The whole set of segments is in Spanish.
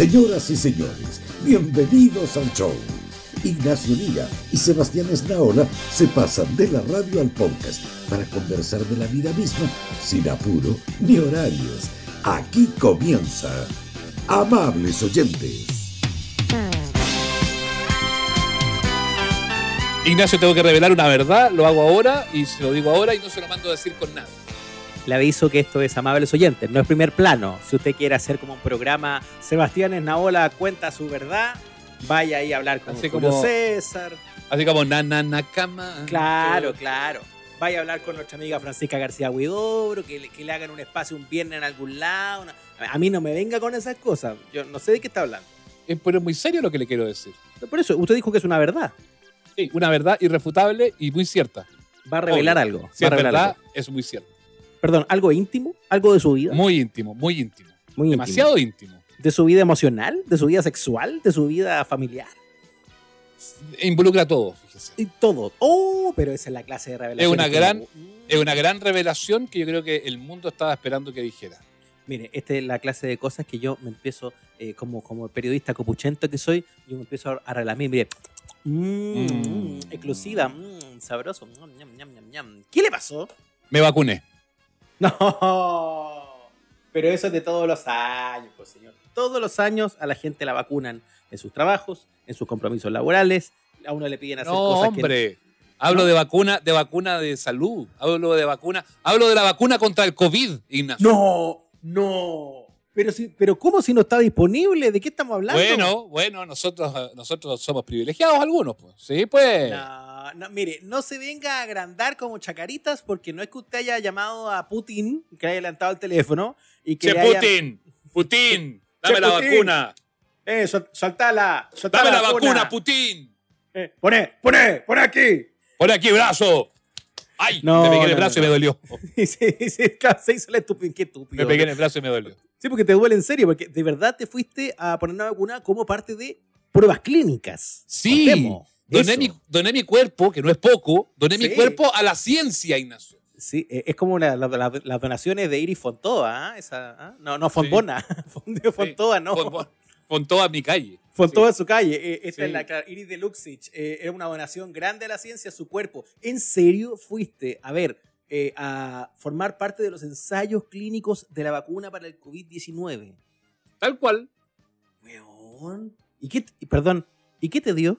Señoras y señores, bienvenidos al show. Ignacio Liga y Sebastián Esnaola se pasan de la radio al podcast para conversar de la vida misma sin apuro ni horarios. Aquí comienza. Amables oyentes. Ignacio, tengo que revelar una verdad, lo hago ahora y se lo digo ahora y no se lo mando a decir con nada. Le aviso que esto es Amables Oyentes, no es primer plano. Si usted quiere hacer como un programa, Sebastián Esnaola cuenta su verdad, vaya ahí a hablar con Así como- César. Así como na na na cama. Claro, claro. Vaya a hablar con nuestra amiga Francisca García Huidobro, que le, que le hagan un espacio un viernes en algún lado. una- A mí no me venga con esas cosas. Yo no sé de qué está hablando. Es, pero es muy serio lo que le quiero decir. Por eso, usted dijo que es una verdad. Sí, una verdad irrefutable y muy cierta. Va a revelar Obvio. algo. Si va es a revelar verdad, algo. es muy cierto. Perdón, algo íntimo, algo de su vida. Muy íntimo, muy íntimo. Muy. Demasiado íntimo. De su vida emocional, de su vida sexual, de su vida familiar. Involucra todo, fíjese. Y todo. Oh, pero esa es la clase de revelación. una gran- Es una gran revelación que yo creo que el mundo estaba esperando que dijera. Mire, esta es la clase de cosas que yo me empiezo, eh, como, como periodista copuchento que soy, yo me empiezo a relamir. Mire, mm, Mm. exclusiva, mm, sabroso. mm, ñam, ñam, ñam, ñam. ¿Qué le pasó? Me vacuné. No, pero eso es de todos los años, pues señor. Todos los años a la gente la vacunan en sus trabajos, en sus compromisos laborales. A uno le piden hacer No, cosas que hombre. Hablo ¿No? de vacuna, de vacuna de salud. Hablo de vacuna. Hablo de la vacuna contra el COVID, Ignacio. No, no. Pero, si, pero ¿cómo si no está disponible? ¿De qué estamos hablando? Bueno, bueno, nosotros, nosotros somos privilegiados algunos, pues. Sí, pues. No, no, mire, no se venga a agrandar como chacaritas porque no es que usted haya llamado a Putin, que haya levantado el teléfono y que Che, le haya- Putin, Putin, dame Che, la Putin. vacuna. Eh, sol- soltala, Dame la vacuna, Putin. Eh, poné, poné, poné aquí. Pon aquí brazo. Ay, No, me pegué en el brazo y me dolió. Y se- claro, se hizo la estúpida. Qué estúpido. Me pegué en el brazo y me dolió. Sí, porque te duele en serio, porque de verdad te fuiste a poner una vacuna como parte de pruebas clínicas. Sí. Contemos Doné mi, doné mi cuerpo, que no es poco, doné mi Sí. cuerpo a la ciencia, Ignacio. Sí, eh, es como la- la- la- las donaciones de Iris Fontoa, ¿ah? Esa, ¿ah? No, no, Fonbona. Fondio Fontoa, no. Con toda mi calle. Fontoa en su calle. Eh, esta Sí. es la Iris de Luxich. Eh, era una donación grande a la ciencia, a su cuerpo. ¿En serio fuiste, a ver, eh, a formar parte de los ensayos clínicos de la vacuna para el COVID-19? Tal cual. Weón. ¿Y qué, perdón, ¿y qué te dio?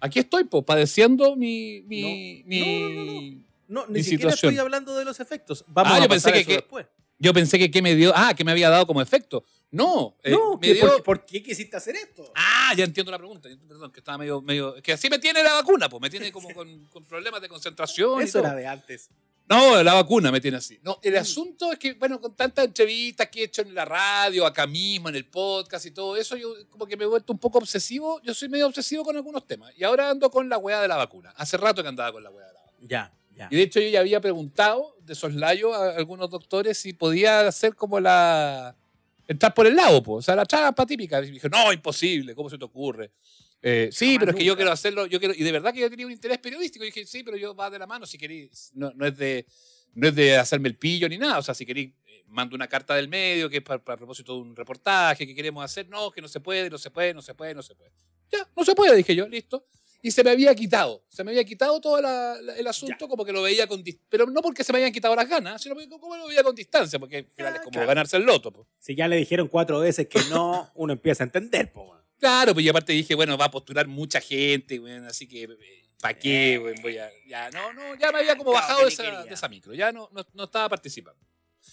Aquí estoy, padeciendo mi. mi, No. mi- No, no, no, No, ni Mi siquiera situación. estoy hablando de los efectos. Vamos Ah, a yo pensé pasar eso que- después. Yo pensé que qué me dio. Ah, que me había dado como efecto. No, eh, no, me ¿qué- dio. por, por qué quisiste hacer esto? Ah, ya entiendo la pregunta. Perdón, que estaba medio. medio que así me tiene la vacuna, pues. Me tiene como con, con problemas de concentración. y Eso todo. era de antes. No, la vacuna me tiene así. No, el asunto es que, bueno, con tantas entrevistas que he hecho en la radio, acá mismo, en el podcast y todo eso, yo como que me he vuelto un poco obsesivo. Yo soy medio obsesivo con algunos temas. Y ahora ando con la weá de la vacuna. Hace rato que andaba con la weá de la vacuna. Ya, ya. Y de hecho yo ya había preguntado de soslayo a algunos doctores si podía hacer como la... entrar por el lado, pues. O sea, la trampa típica. Y me dijo, no, imposible, ¿cómo se te ocurre? Eh, sí, pero es que yo quiero hacerlo, yo quiero, y de verdad que yo tenía un interés periodístico. Y dije, sí, pero yo va de la mano si queréis. No, no es de no es de hacerme el pillo ni nada. O sea, si queréis, eh, mando una carta del medio que es para, para propósito de un reportaje que queremos hacer. No, que no se puede, no se puede, no se puede, no se puede. Ya, no se puede, dije yo, listo. Y se me había quitado, se me había quitado todo la- la- el asunto, como que lo veía con Pero no porque se me hayan quitado las ganas, sino porque como lo veía con distancia, porque al final es como claro. ganarse el loto. pues. Si ya le dijeron cuatro veces que no, uno empieza a entender, po. weón. Claro, pues y aparte dije, bueno, va a postular mucha gente, weón, así que, ¿para qué? Voy a, ya, no, no, ya me había como bajado de esa, de esa micro, ya no, no, no estaba participando.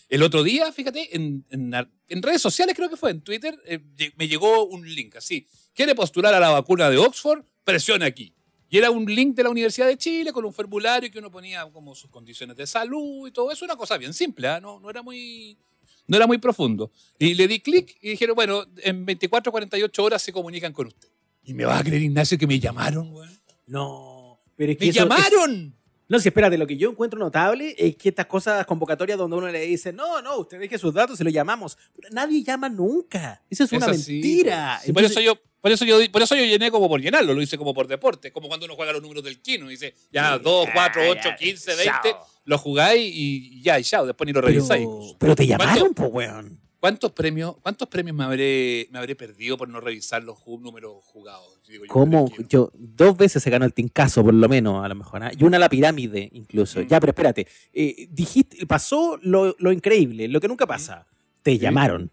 El otro día, fíjate, en, en, ar- en redes sociales, creo que fue, en Twitter, eh, me llegó un link así. ¿Quiere postular a la vacuna de Oxford? Presione aquí. Y era un link de la Universidad de Chile con un formulario que uno ponía como sus condiciones de salud y todo eso, una cosa bien simple, ¿ah? no, no era muy no era muy profundo. Y le di clic y dijeron, bueno, en 24 48 horas se comunican con usted. Y me vas a creer, Ignacio, que me llamaron, weón. No, pero es que ¡Me eso- es- llamaron! No, si espérate, lo que yo encuentro notable es que estas cosas convocatorias donde uno le dice, no, no, usted deje sus datos y lo llamamos. Pero nadie llama nunca. Eso es, una así, mentira. por, eso yo, por, eso yo, por eso yo llené como por llenarlo, lo hice como por deporte, como cuando uno juega los números del Kino, dice, ya, Sí, 2, 4, ya, 8, ya, 15, chao. 20, lo jugáis y, y ya, y chao, después ni lo revisáis. pero, te llamaron, pues, weón. ¿Cuántos premios, cuántos premios me habré, me habré perdido por no revisar los números jugados? Digo yo, ¿Cómo? Yo, dos veces se ganó el tincazo, por lo menos, a lo mejor. ¿ah? Y una la pirámide, incluso. Mm. Ya, pero espérate. eh, dijiste, pasó lo, lo increíble, lo que nunca pasa. Te llamaron.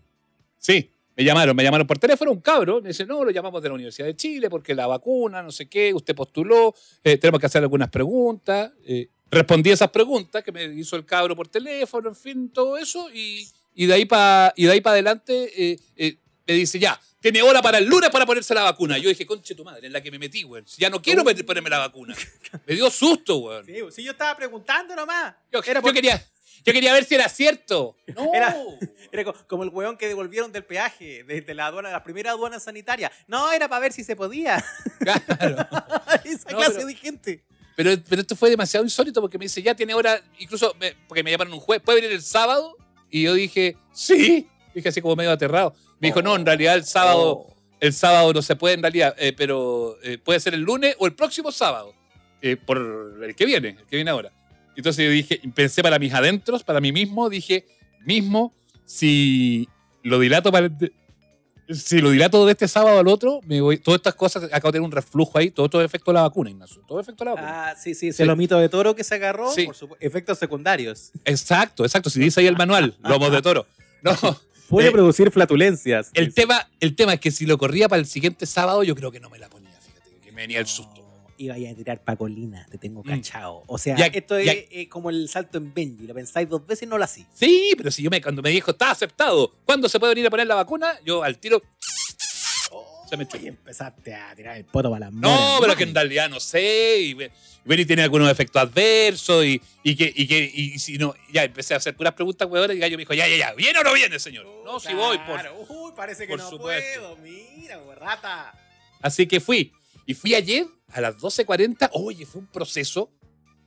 Sí, me llamaron, me llamaron por teléfono un cabro, me dice, no, lo llamamos de la Universidad de Chile porque la vacuna, no sé qué, usted postuló, eh, tenemos que hacer algunas preguntas. Respondí esas preguntas que me hizo el cabro por teléfono, en fin, todo eso, y, y de ahí para adelante eh, eh, me dice, ya, tiene hora para el lunes para ponerse la vacuna. Yo dije, conche tu madre, en la que me metí, weón. Ya no quiero met- ponerme la vacuna. Me dio susto, weón. si yo estaba preguntando nomás. Yo, Era yo por- quería, yo quería ver si era cierto. No. Era- Era co- como el weón que devolvieron del peaje, desde la aduana, la primera aduana sanitaria. No, era para ver si se podía. Claro. Esa No, clase pero- de gente. Pero, pero esto fue demasiado insólito porque me dice, ya tiene hora, incluso me- porque me llamaron un jueves, ¿puede venir el sábado? Y yo dije, sí. Dije así como medio aterrado. Me dijo, no, en realidad el sábado, Oh. el sábado no se puede en realidad, eh, pero eh, puede ser el lunes o el próximo sábado. eh, por el que viene, el que viene ahora. Entonces yo dije, pensé para mis adentros, para mí mismo, dije, mismo, si lo dilato para el- si lo dilato de este sábado al otro, me voy, todas estas cosas, acabo de tener un reflujo ahí, todo, todo efecto de la vacuna, Ignacio, todo efecto de la vacuna. Ah, sí, sí, Sí. se lo mito de toro que se agarró, Sí. por supuesto, efectos secundarios. Exacto, exacto. Si dice ahí el manual, lomos de toro. No, Puede Eh, producir flatulencias. el tema, el tema es que si lo corría para el siguiente sábado, yo creo que no me la ponía, fíjate, que me venía el susto. No, Iba a tirar pacolina, te tengo Mm. cachado. O sea, Ya- esto ya- es eh, como el salto en Benji. Lo pensáis dos veces y no lo hacís. Sí, pero si yo me, cuando me dijo, está aceptado, ¿cuándo se puede venir a poner la vacuna? Yo al tiro, Se me chupó. Y empezaste a tirar el poto para las no, moras, pero ¿no? que en realidad no sé, y, y y tiene algunos efectos adversos, y, y que, y que, y si no, ya empecé a hacer puras preguntas, huevonas, y Gallo me dijo, ya, ya, ya, ¿viene o no viene, señor? No, si voy, por, Claro. Uy, parece que por no supuesto. puedo. Mira, rata. Así que fui. Y fui ayer a las 12.40. Oye, fue un proceso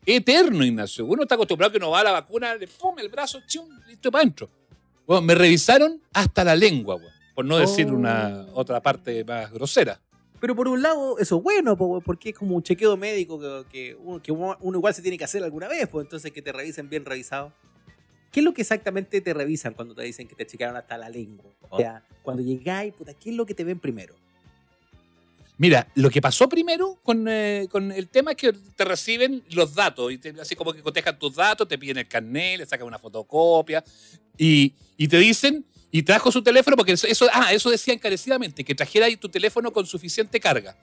eterno, Ignacio. Uno está acostumbrado que uno va a la vacuna, le pum, el brazo, chum, listo para adentro. Bueno, me revisaron hasta la lengua, weón, por no decir Oh. una otra parte más grosera. Pero por un lado, eso es bueno, porque es como un chequeo médico que, que uno, que uno uno igual se tiene que hacer alguna vez, pues entonces que te revisen bien revisado. ¿Qué es lo que exactamente te revisan cuando te dicen que te chequearon hasta la lengua? O sea, cuando llegáis, puta, ¿qué es lo que te ven primero? Mira, lo que pasó primero con, eh, con el tema es que te reciben los datos, y te- así como que cotejan tus datos, te piden el carnet, le sacan una fotocopia, y, y te dicen, y trajo su teléfono, porque eso, eso- ah, eso decía encarecidamente, que trajera tu teléfono con suficiente carga.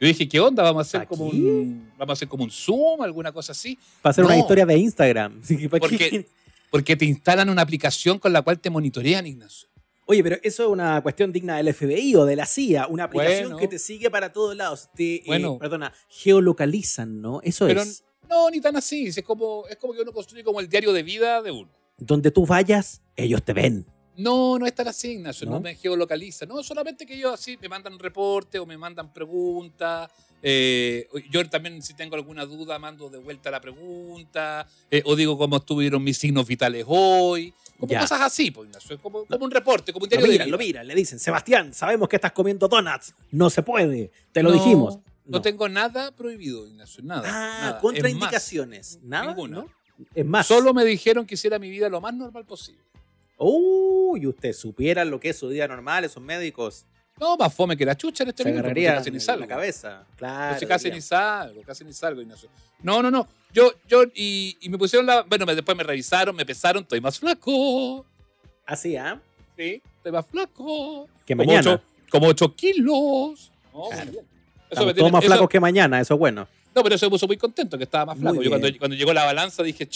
Yo dije, ¿qué onda? ¿Vamos a hacer, como un, vamos a hacer como un Zoom, alguna cosa así? Para hacer una historia de Instagram. Así que, ¿para Porque-? Porque te instalan una aplicación con la cual te monitorean, Ignacio. Oye, pero eso es una cuestión digna del FBI o de la CIA, una aplicación Bueno. que te sigue para todos lados. Te, eh, Bueno. perdona, geolocalizan, ¿no? Eso Pero es. no, ni tan así. Es como, es como que uno construye como el diario de vida de uno. Donde tú vayas, ellos te ven. No, no es tan así, Ignacio, no, ¿No? me geolocaliza. No, solamente que ellos así me mandan reportes o me mandan preguntas. Eh, yo también, si tengo alguna duda, mando de vuelta la pregunta. eh, o digo cómo estuvieron mis signos vitales hoy. Como Ya. cosas así, pues, Ignacio. es Como, como un reporte, como un diario miran, vida. lo miran, le dicen, Sebastián, sabemos que estás comiendo donuts. No se puede. Te lo No, dijimos. No. tengo nada prohibido, Ignacio, nada. Ah, nada. Más, contraindicaciones. Nada. ninguna. ¿no? Es más. Solo me dijeron que hiciera mi vida lo más normal posible. Uy, usted supiera lo que es su día normal, esos médicos. No, más fome que la chucha en este Se minuto, casi ni salgo. la cabeza. Claro. Entonces casi ni salgo, casi ni salgo, Ignacio. No, no, no. Yo, yo, y, y me pusieron la. Bueno, me- después me revisaron, me pesaron, estoy más flaco. Así, ¿ah? Sí, estoy más flaco. Que Como mañana. ocho- como 8 kilos. No, Claro. muy bien. Eso me tiene- más eso- flacos que mañana, eso es bueno. No, pero eso me puso muy contento, que estaba más flaco. Yo cuando, cuando llegó la balanza dije,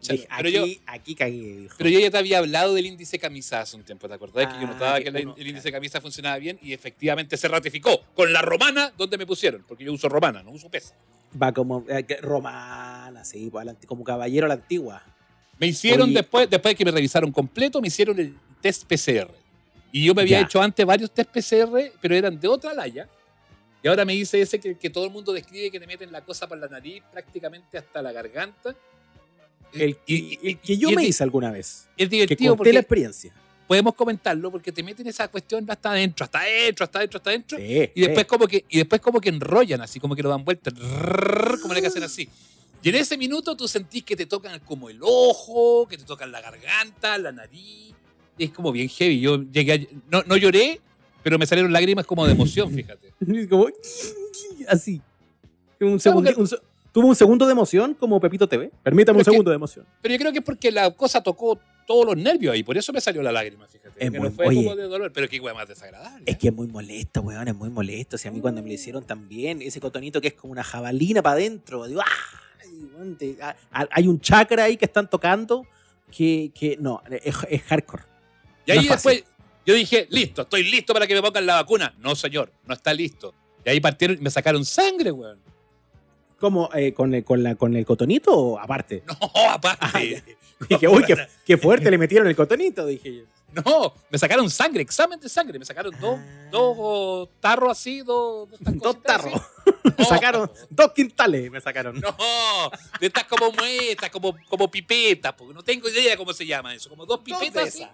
Dije, pero, aquí, yo, aquí cagué, dijo. pero yo ya te había hablado del índice camisa hace un tiempo, ¿te acordás? que yo Ah, notaba que que uno- el índice camisa funcionaba bien y efectivamente se ratificó con la romana donde me pusieron, porque yo uso romana, no uso pesa. Va como eh, romana, sí, pues, como caballero a la antigua. Me hicieron Oye. después, después de que me revisaron completo, me hicieron el test PCR. Y yo me había Ya. hecho antes varios test PCR, pero eran de otra laya. Y ahora me hice ese que, que todo el mundo describe que te meten la cosa por la nariz prácticamente hasta la garganta. El, Y- el que yo y me hice alguna vez. Es Que divertido conté la experiencia. podemos comentarlo porque te meten esa cuestión hasta adentro, hasta adentro, hasta adentro, hasta adentro. Sí, Y después sí. como que y después como que enrollan así, como que lo dan vuelta, como le que hacen así. Y en ese minuto tú sentís que te tocan como el ojo, que te tocan la garganta, la nariz. es como bien heavy. Yo llegué a- no, no lloré, pero me salieron lágrimas como de emoción, fíjate. Como, así. Un segundo, que- un tuvo un segundo de emoción como Pepito TV. Permítame un Pero que- segundo de emoción. Pero yo creo que es porque la cosa tocó todos los nervios ahí, por eso me salió la lágrima, fíjate. Es que muy- no fue oye. como de dolor, pero qué hueá más desagradable. Es que es muy molesto, weón, es muy molesto. Si a mí cuando me lo hicieron también, ese cotonito que es como una jabalina para adentro, digo, ¡ah! Weón, hay un chakra ahí que están tocando que, que no, es, es hardcore. Y ahí No es fácil. después yo dije, listo, estoy listo para que me pongan la vacuna. No, señor, no está listo. Y ahí partieron y me sacaron sangre, weón. ¿Cómo? Eh, con, el, con, la, ¿Con el cotonito o aparte? No, aparte. Dije, uy, qué, qué fuerte le metieron el cotonito, dije yo. No, me sacaron sangre, examen de sangre. Me sacaron dos, Ah. dos oh, tarros así, dos, dos, Dos tarros. Me sacaron dos quintales, me sacaron. No, de estas como muestras, como, como pipetas, porque no tengo idea cómo se llama eso. Como dos pipetas. de así.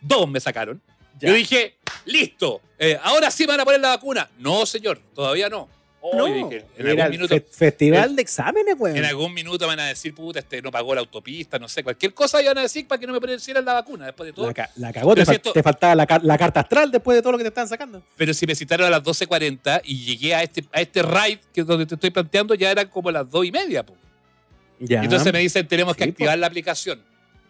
Dos me sacaron. Ya. Yo dije, listo, eh, ahora sí me van a poner la vacuna. No, señor, todavía no. Oh, No, dije, en era algún el minuto, fe- festival de exámenes, weón. en algún minuto me van a decir, puta, este no pagó la autopista, no sé, cualquier cosa iban a decir para que no me pusieran la vacuna después de todo. La, ca- la cagó, te, Pero si fal- esto- te faltaba la, ca- la carta astral después de todo lo que te están sacando. Pero si me citaron a las 12.40 y llegué a este, a este ride que es donde te estoy planteando, ya eran como las 2 y media. po. Ya. Entonces me dicen, tenemos que Sí, activar la aplicación.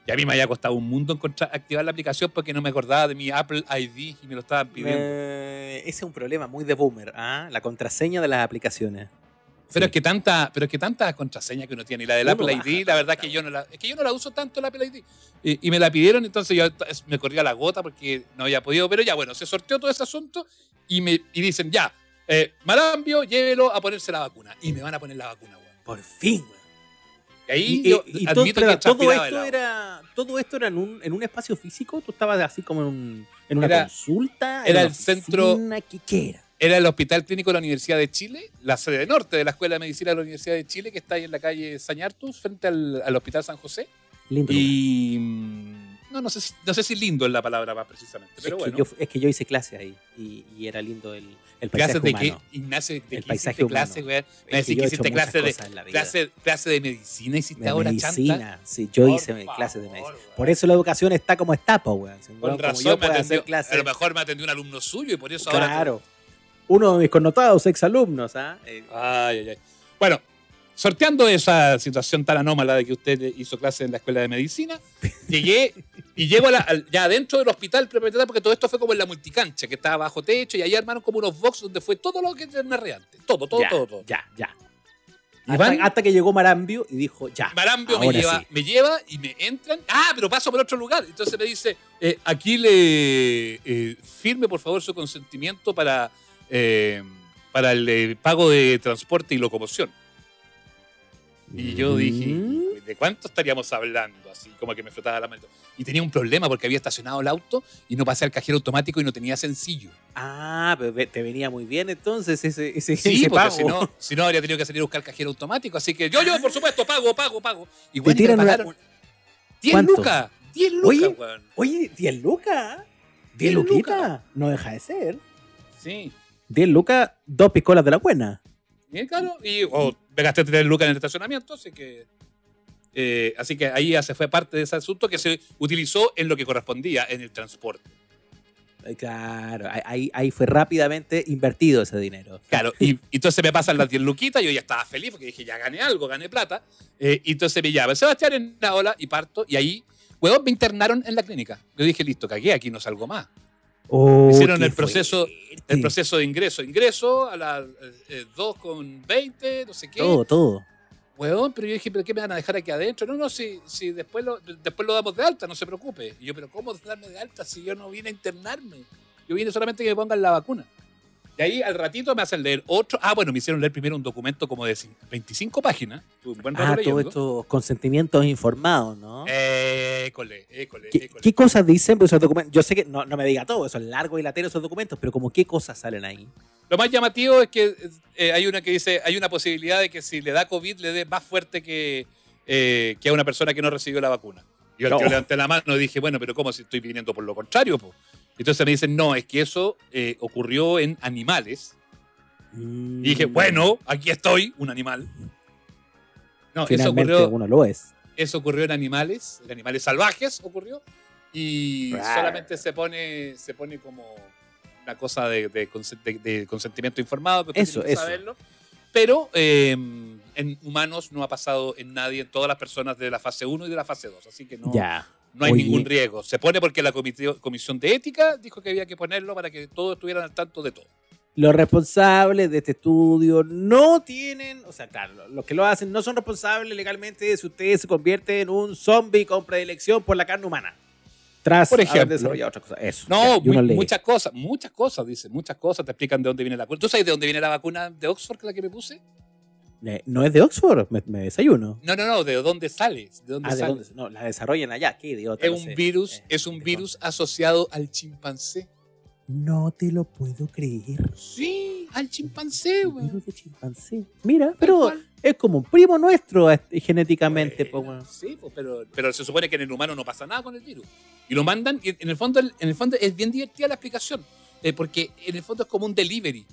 Y a mí me había costado un mundo encontrar, activar la aplicación porque no me acordaba de mi Apple ID y me lo estaban pidiendo. Eh, ese es un problema muy de boomer, ¿ah? La contraseña de las aplicaciones. Pero Sí. es que tanta, pero es que tanta contraseña que uno tiene. Y la del Uno Apple ID, la verdad es que yo no la, es que yo no la uso tanto la Apple ID. Y, y me la pidieron, entonces yo me corría la gota porque no había podido. Pero ya, bueno, se sorteó todo ese asunto y me y dicen, ya, eh, Marambio, llévelo a ponerse la vacuna. Y me van a poner la vacuna, weón. Por fin, weón. Y ahí Y, yo y- y todo, admito pero que todo esto era todo esto era en un, en un espacio físico. Tú estabas así como en, un- en una Era- consulta. era el centro- ¿Qué, era? Era el Hospital Clínico de la Universidad de Chile, la sede norte de la Escuela de Medicina de la Universidad de Chile, que está ahí en la calle Sañartus, frente al, al Hospital San José. Lindo. Y. No, no sé, si, no sé si lindo es la palabra más precisamente, pero es, bueno. que yo, es que yo hice clase ahí y, y era lindo el, el paisaje ¿Clases de qué? humano. Ignacio, ¿de El qué paisaje clase, humano. weón? Es Me que decís que hiciste clase de, clase, clase de medicina, hiciste de ahora medicina, chanta. sí, yo Por hice clases de medicina. Por eso la educación está como está. Si, Con razón, me atendió, hacer clases. a lo mejor me atendió un alumno suyo y por eso ahora. Claro. Uno de mis connotados exalumnos, ¿ah? Eh, Ay, ay, ay. Bueno, sorteando esa situación tan anómala de que usted hizo clase en la escuela de medicina, llegué y llego a la- al- ya adentro del hospital porque todo esto fue como en la multicancha, que estaba bajo techo, y ahí armaron como unos box donde fue todo lo que era narreante. Todo, todo, ya, todo, todo. Ya, ya. Y Hasta, van- hasta que llegó Marambio y dijo, ya. Marambio me lleva, sí. me lleva y me entran. Ah, pero paso por otro lugar. Entonces me dice, eh, aquí le eh, firme por favor su consentimiento para, eh, para el eh, pago de transporte y locomoción. Y yo dije, Mm. ¿de cuánto estaríamos hablando? Así como que me frotaba la mano. Y tenía un problema porque había estacionado el auto y no pasé al cajero automático y no tenía sencillo. Ah, pero te venía muy bien entonces ese, ese, Sí, ese porque pago. si no, si no habría tenido que salir a buscar cajero automático. Así que yo, yo, por supuesto, pago, pago, pago. Y Te bueno, me tiran pagaron 10 ¿Cuánto? lucas. 10 lucas, Oye, weón. Oye, 10 lucas. 10 10 luquitas. lucas. No deja de ser. Sí. 10 lucas, dos piscolas de la buena. Y claro, y oh, me gasté 3 lucas en el estacionamiento, así que. eh, así que ahí ya se fue parte de ese asunto que se utilizó en lo que correspondía, en el transporte. Claro, ahí- ahí, fue rápidamente invertido ese dinero. Claro, y, y entonces me pasan las 10 luquitas, yo ya estaba feliz porque dije, ya gané algo, gané plata. eh, y entonces me llama Sebastián en la ola y parto, y ahí, huevón, me internaron en la clínica. Yo dije, listo, cagué, aquí no salgo más. Oh, Hicieron el proceso-. El proceso de ingreso, ingreso a las eh, 2 con 20, no sé qué. Todo, todo. Huevón, pero yo dije, ¿pero qué me van a dejar aquí adentro? No, no, si, si después, lo, después lo damos de alta, no se preocupe. Y yo, ¿pero cómo darme de alta si yo no vine a internarme? Yo vine solamente que me pongan la vacuna. Y ahí al ratito me hacen leer otro. Ah, bueno, me hicieron leer primero un documento como de cin- 25 páginas. Un buen rato Ah, leyendo. todos estos consentimientos informados, ¿no? École, école, ¿Qué, école. qué cosas dicen esos documentos? Yo sé que no, no me diga todo, son largos y lateros esos documentos, pero como qué cosas salen ahí. Lo más llamativo es que eh, hay una que dice, hay una posibilidad de que si le da COVID le dé más fuerte que, eh, que a una persona que no recibió la vacuna. Yo No. levanté la mano dije, bueno, pero ¿cómo si estoy viniendo por lo contrario? po? Entonces me dicen, no, es que eso eh, ocurrió en animales. Y dije, Mm, bueno, aquí estoy, un animal. No, eso ocurrió, uno lo es. eso ocurrió en animales, en animales salvajes ocurrió. y Rar. solamente se pone, se pone como una cosa de, de de- de consentimiento informado, que Eso, eso. saberlo. Pero eh, en humanos no ha pasado en nadie, en todas las personas de la fase 1 y de la fase 2, así que no, Ya. No hay Oye. ningún riesgo. Se pone porque la comisión de ética dijo que había que ponerlo para que todos estuvieran al tanto de todo. Los responsables de este estudio no tienen, o sea, claro, lo- los que lo hacen no son responsables legalmente si usted se convierte en un zombie con predilección por la carne humana. Tras Por haber ejemplo. desarrollado otra cosa. Eso. No, muchas cosas, muchas cosas, dice, muchas cosas te explican de dónde viene la vacuna. ¿Tú sabes de dónde viene la vacuna de Oxford, la que me puse? Eh, no es de Oxford, me, me desayuno. No, no, no, de dónde sale. ¿De dónde Ah, ¿de sale? dónde? No, la desarrollan allá. Qué idiota. Es un sé. virus, Eh, es un virus asociado al chimpancé. No te lo puedo creer. Sí, al chimpancé, weón. virus de chimpancé. Mira, pero es como un primo nuestro este, genéticamente. Bueno, weón. Sí, pues, pero, pero se supone que en el humano no pasa nada con el virus. Y lo mandan, y en el fondo, en el fondo es bien divertida la explicación. eh, porque en el fondo es como un delivery.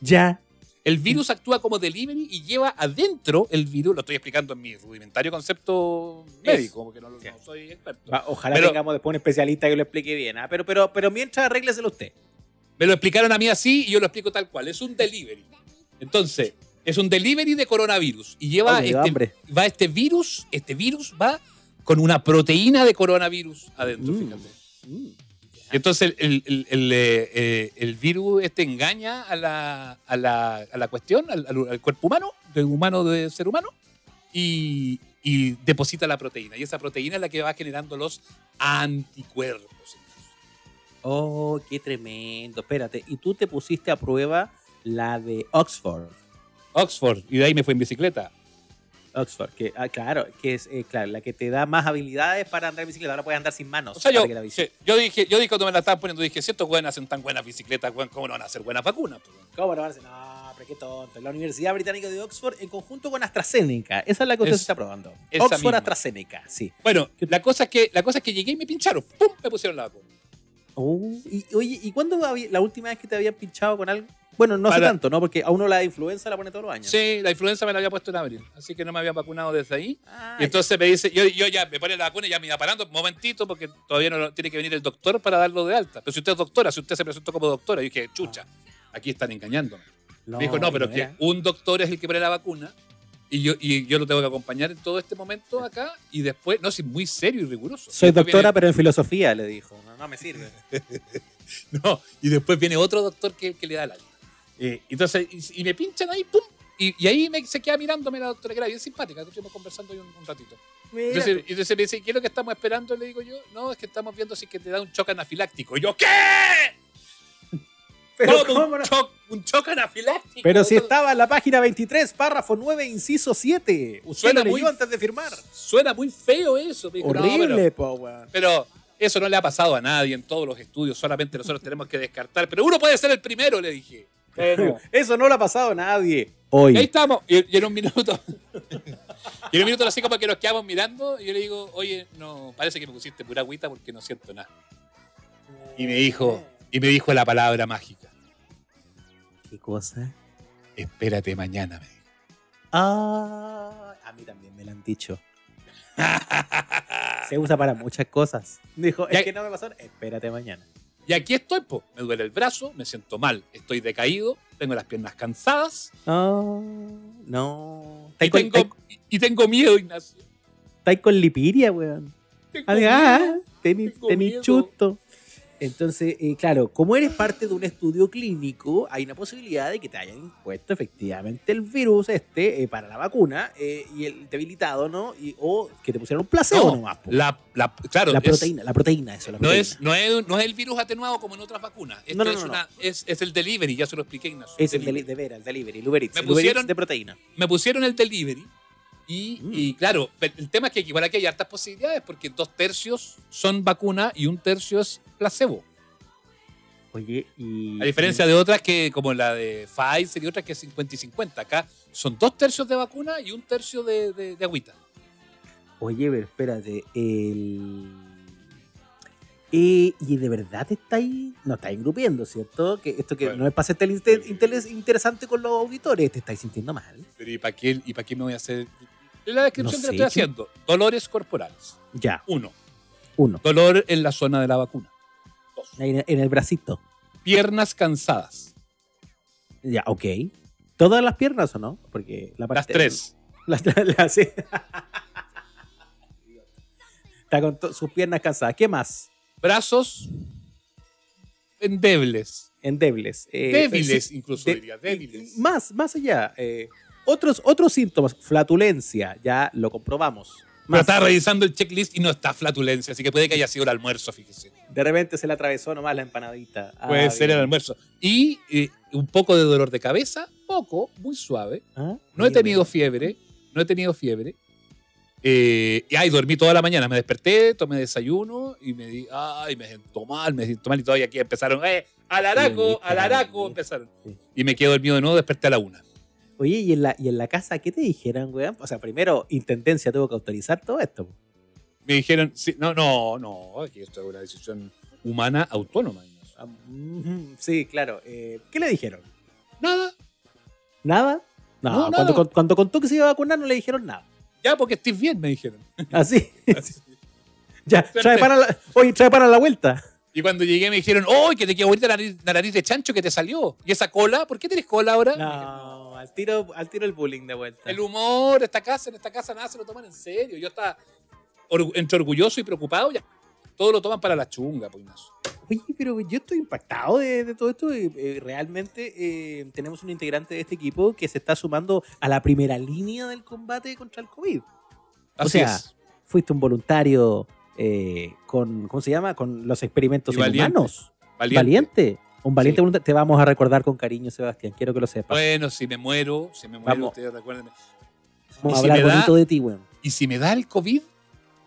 Ya. El virus actúa como delivery y lleva adentro el virus. Lo estoy explicando en mi rudimentario concepto médico, porque no, no soy experto. Va, ojalá Pero- tengamos después un especialista que lo explique bien. ¿ah? Pero, pero, pero mientras arrégleselo usted. Me lo explicaron a mí así y yo lo explico tal cual. Es un delivery. Entonces, es un delivery de coronavirus. Y lleva dio este, va este virus, este virus va con una proteína de coronavirus adentro, Mm. fíjate. Y entonces el, el- el, eh, eh, el virus este engaña a la, a la, a la cuestión, al, al- al cuerpo humano, de humano de ser humano, y, y deposita la proteína. Y esa proteína es la que va generando los anticuerpos. Oh, qué tremendo. Espérate, y tú te pusiste a prueba la de Oxford. Oxford, y de ahí me fue en bicicleta. Oxford, que, ah, claro, que es eh, claro, la que te da más habilidades para andar en bicicleta. Ahora puedes andar sin manos. O sea, yo, sí, yo dije, yo dije cuando me la estaban poniendo, dije, si estos güeyes hacen tan buenas bicicletas, ¿cómo no van a hacer buenas vacunas? ¿Cómo no van a decir? No, pero qué tonto. La Universidad Británica de Oxford en conjunto con AstraZeneca. Esa es la que usted Es- se está probando. Oxford misma. AstraZeneca, sí. Bueno, la cosa, es que, la cosa es que llegué y me pincharon. ¡Pum! Me pusieron la vacuna. Oh, y, oye, ¿y cuándo había- la última vez que te habían pinchado con algo? Bueno, no sé Para- tanto, ¿no? Porque a uno la influenza la pone todos los años. Sí, la influenza me la había puesto en abril, así que no me había vacunado desde ahí. Ah, Y entonces me dice, yo, yo ya me pone la vacuna y ya me iba parando, momentito, porque todavía no tiene que venir el doctor para darlo de alta. Pero si usted es doctora, si usted se presentó como doctora, yo dije, chucha, aquí están engañándome. me dijo, no, pero que un doctor es el que pone la vacuna y yo, y yo lo tengo que acompañar en todo este momento acá y después, no, sí, muy serio y riguroso. Soy después doctora, pero en filosofía, le dijo. No, no me sirve. no, y después viene otro doctor que, que le da el alta. Eh, entonces, y, y me pinchan ahí, ¡pum! Y, y ahí me, se queda mirándome la doctora, que era bien simpática, estuvimos conversando ahí un, un ratito. Mira, Entonces, y entonces me dice, ¿qué es lo que estamos esperando? Le digo yo, no, es que estamos viendo si que te da un choque anafiláctico. Y yo, ¿qué? Pero, ¿Cómo ¿cómo un, no? choc- un choque anafiláctico? Pero si estaba en la página 23, párrafo 9, inciso 7. Usted Suena lo leyó muy- antes de firmar. Suena muy feo eso. Me dijo, no, pero- Horrible, po, weón. pero, eso no le ha pasado a nadie en todos los estudios, solamente nosotros tenemos que descartar. Pero uno puede ser el primero, le dije. Eso no lo ha pasado a nadie. Y ahí Hoy. estamos, y, y en un minuto, y en un minuto así como que nos quedamos mirando, y yo le digo, oye, no, parece que me pusiste pura agüita porque no siento nada. Y me dijo, y me dijo la palabra mágica, ¿Qué cosa? espérate mañana, me dijo. Ah, a mí también me lo han dicho. Se usa para muchas cosas. Dijo, Ya- es que no me pasó. Espérate mañana. Y aquí estoy, po. me duele el brazo, me siento mal, estoy decaído, tengo las piernas cansadas, No, no. y con, tengo, estáis- y tengo miedo, Ignacio. estáis con lipiria, weón. Tengo Ah, miedo. tengo tení miedo. chusto. Entonces, eh, claro, como eres parte de un estudio clínico, hay una posibilidad de que te hayan impuesto efectivamente el virus este eh, para la vacuna eh, y el debilitado, ¿no? Y, o que te pusieron un placebo No, nomás. la, la- claro, La es- proteína, la proteína, eso, la no, proteína. es, no, es, no es el virus atenuado como en otras vacunas. Esto No, no, es, una- es, es el delivery, ya se lo expliqué, Ignacio. Es el Delivery. deli- de veras, el delivery, el Uber Eats, Me el Uber Eats pusieron- de proteína. Me pusieron el delivery y, Mm. y claro, el tema es que igual aquí hay hartas posibilidades porque dos tercios son vacuna y un tercio es placebo. Oye, y. A diferencia de otras que, como la de Pfizer y otras que es 50 y 50. Acá son dos tercios de vacuna y un tercio de, de- de agüita. Oye, pero espérate, el. Eh, y de verdad estáis. No estáis engrupiendo, ¿cierto? Que esto que Bueno. no es para ser inter- interes- interesante con los auditores, te estáis sintiendo mal. Pero ¿y para qué, y para qué me voy a hacer? En la descripción No que le estoy sé, haciendo. Dolores corporales. Ya. Uno. Uno. Dolor en la zona de la vacuna. Dos. En, en el bracito. Piernas cansadas. Ya, ok. ¿Todas las piernas o no? Porque la Las parte- tres. Las, las- sí. Está con sus piernas cansadas. ¿Qué más? Brazos endebles. Endebles. Eh, débiles, sí, incluso de- diría. Débiles. Más, más allá. eh, otros, otros síntomas. Flatulencia. Ya lo comprobamos. Pero Más. estaba revisando el checklist y no está flatulencia, así que puede que haya sido el almuerzo, fíjese. De repente se le atravesó nomás la empanadita. Ah, Puede ser el almuerzo. Y eh, un poco de dolor de cabeza, poco, muy suave. Ah, No he tenido fiebre, no he tenido fiebre. Eh, y ay, dormí toda la mañana, me desperté, tomé desayuno y me di, ay, me siento mal, me siento mal y todavía aquí empezaron, eh, al araco, al araco, empezaron. Y me quedo dormido de nuevo, desperté a la una. Oye, ¿y en, la, ¿y en la casa qué te dijeron, weón? O sea, primero, Intendencia tuvo que autorizar todo esto. Me dijeron, sí, no, no, no, aquí esto es una decisión humana autónoma. Ah, Sí, claro. Eh, ¿Qué le dijeron? Nada, ¿Nada? No, No, cuando, nada. cuando contó que se iba a vacunar no le dijeron nada. ya porque estés bien, me dijeron. Así. ya, Suerte. trae para la, oye, trae para la vuelta. Y cuando llegué me dijeron, ¡oh, que te quedó bonita la nariz, la nariz de chancho que te salió! ¿Y esa cola? ¿Por qué tienes cola ahora? No, al tiro, al tiro el bullying de vuelta. El humor, esta casa, en esta casa nada se lo toman en serio. Yo estaba entre orgulloso y preocupado, ya. Todo lo toman para la chunga, pues. Ignacio. Oye, pero yo estoy impactado de, de todo esto. eh, eh, realmente eh, tenemos un integrante de este equipo que se está sumando a la primera línea del combate contra el COVID. Así sea, es. Fuiste un voluntario eh, con, ¿cómo se llama? Con los experimentos Y valiente. humanos. Valiente. Valiente. Un valiente Sí. voluntario. Te vamos a recordar con cariño, Sebastián. Quiero que lo sepas. Bueno, si me muero, si me muero, Vamos. ustedes recuerden. Vamos a y si hablar da- bonito de ti, weón. Y si me da el COVID,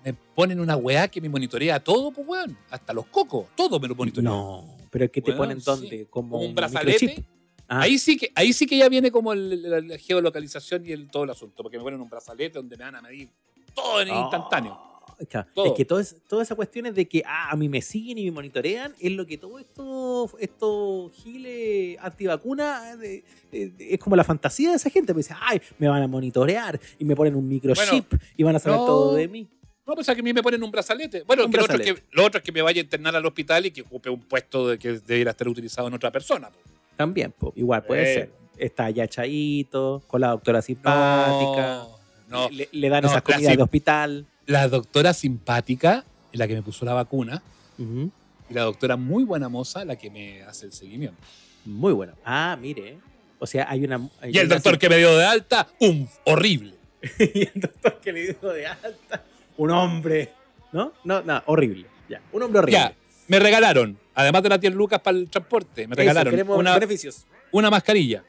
me ponen una weá que me monitorea todo, pues, weón. Hasta los cocos, todo me lo monitorea. No, pero es que te Weón, ponen sí. dónde? Como, Como un brazalete. Ah, Ahí sí que, ahí sí que ya viene como el- la, la geolocalización y el, todo el asunto, porque me ponen un brazalete donde me van a medir todo en Ah, instantáneo. Claro. Es que todo es- todas esas cuestiones de que ah, a mí me siguen y me monitorean es lo que todo esto, esto giles antivacuna eh, es como la fantasía de esa gente. Me dice, ay, me van a monitorear y me ponen un microchip y van a saber no. todo de mí. No, pues a que a mí me ponen un brazalete. Bueno, Un que lo, otro es que, brazalete. lo otro es que me vaya a internar al hospital y que ocupe un puesto de que debiera estar utilizado en otra persona. po. También, po, igual puede Eh. ser. Está ya Chaito, con la doctora simpática. No, no. Le, le dan No, esas comidas de hospital. La doctora simpática, la que me puso la vacuna, y la doctora muy buena moza, la que me hace el seguimiento. Muy bueno. Ah, mire. O sea, hay una. hay Y el una doctor que me dio de alta, un horrible. y el doctor que le dio de alta. Un hombre. ¿No? No, no, horrible. Ya. Un hombre horrible. Ya, me regalaron, además de la tía Lucas para el transporte, me regalaron una, beneficios. una mascarilla,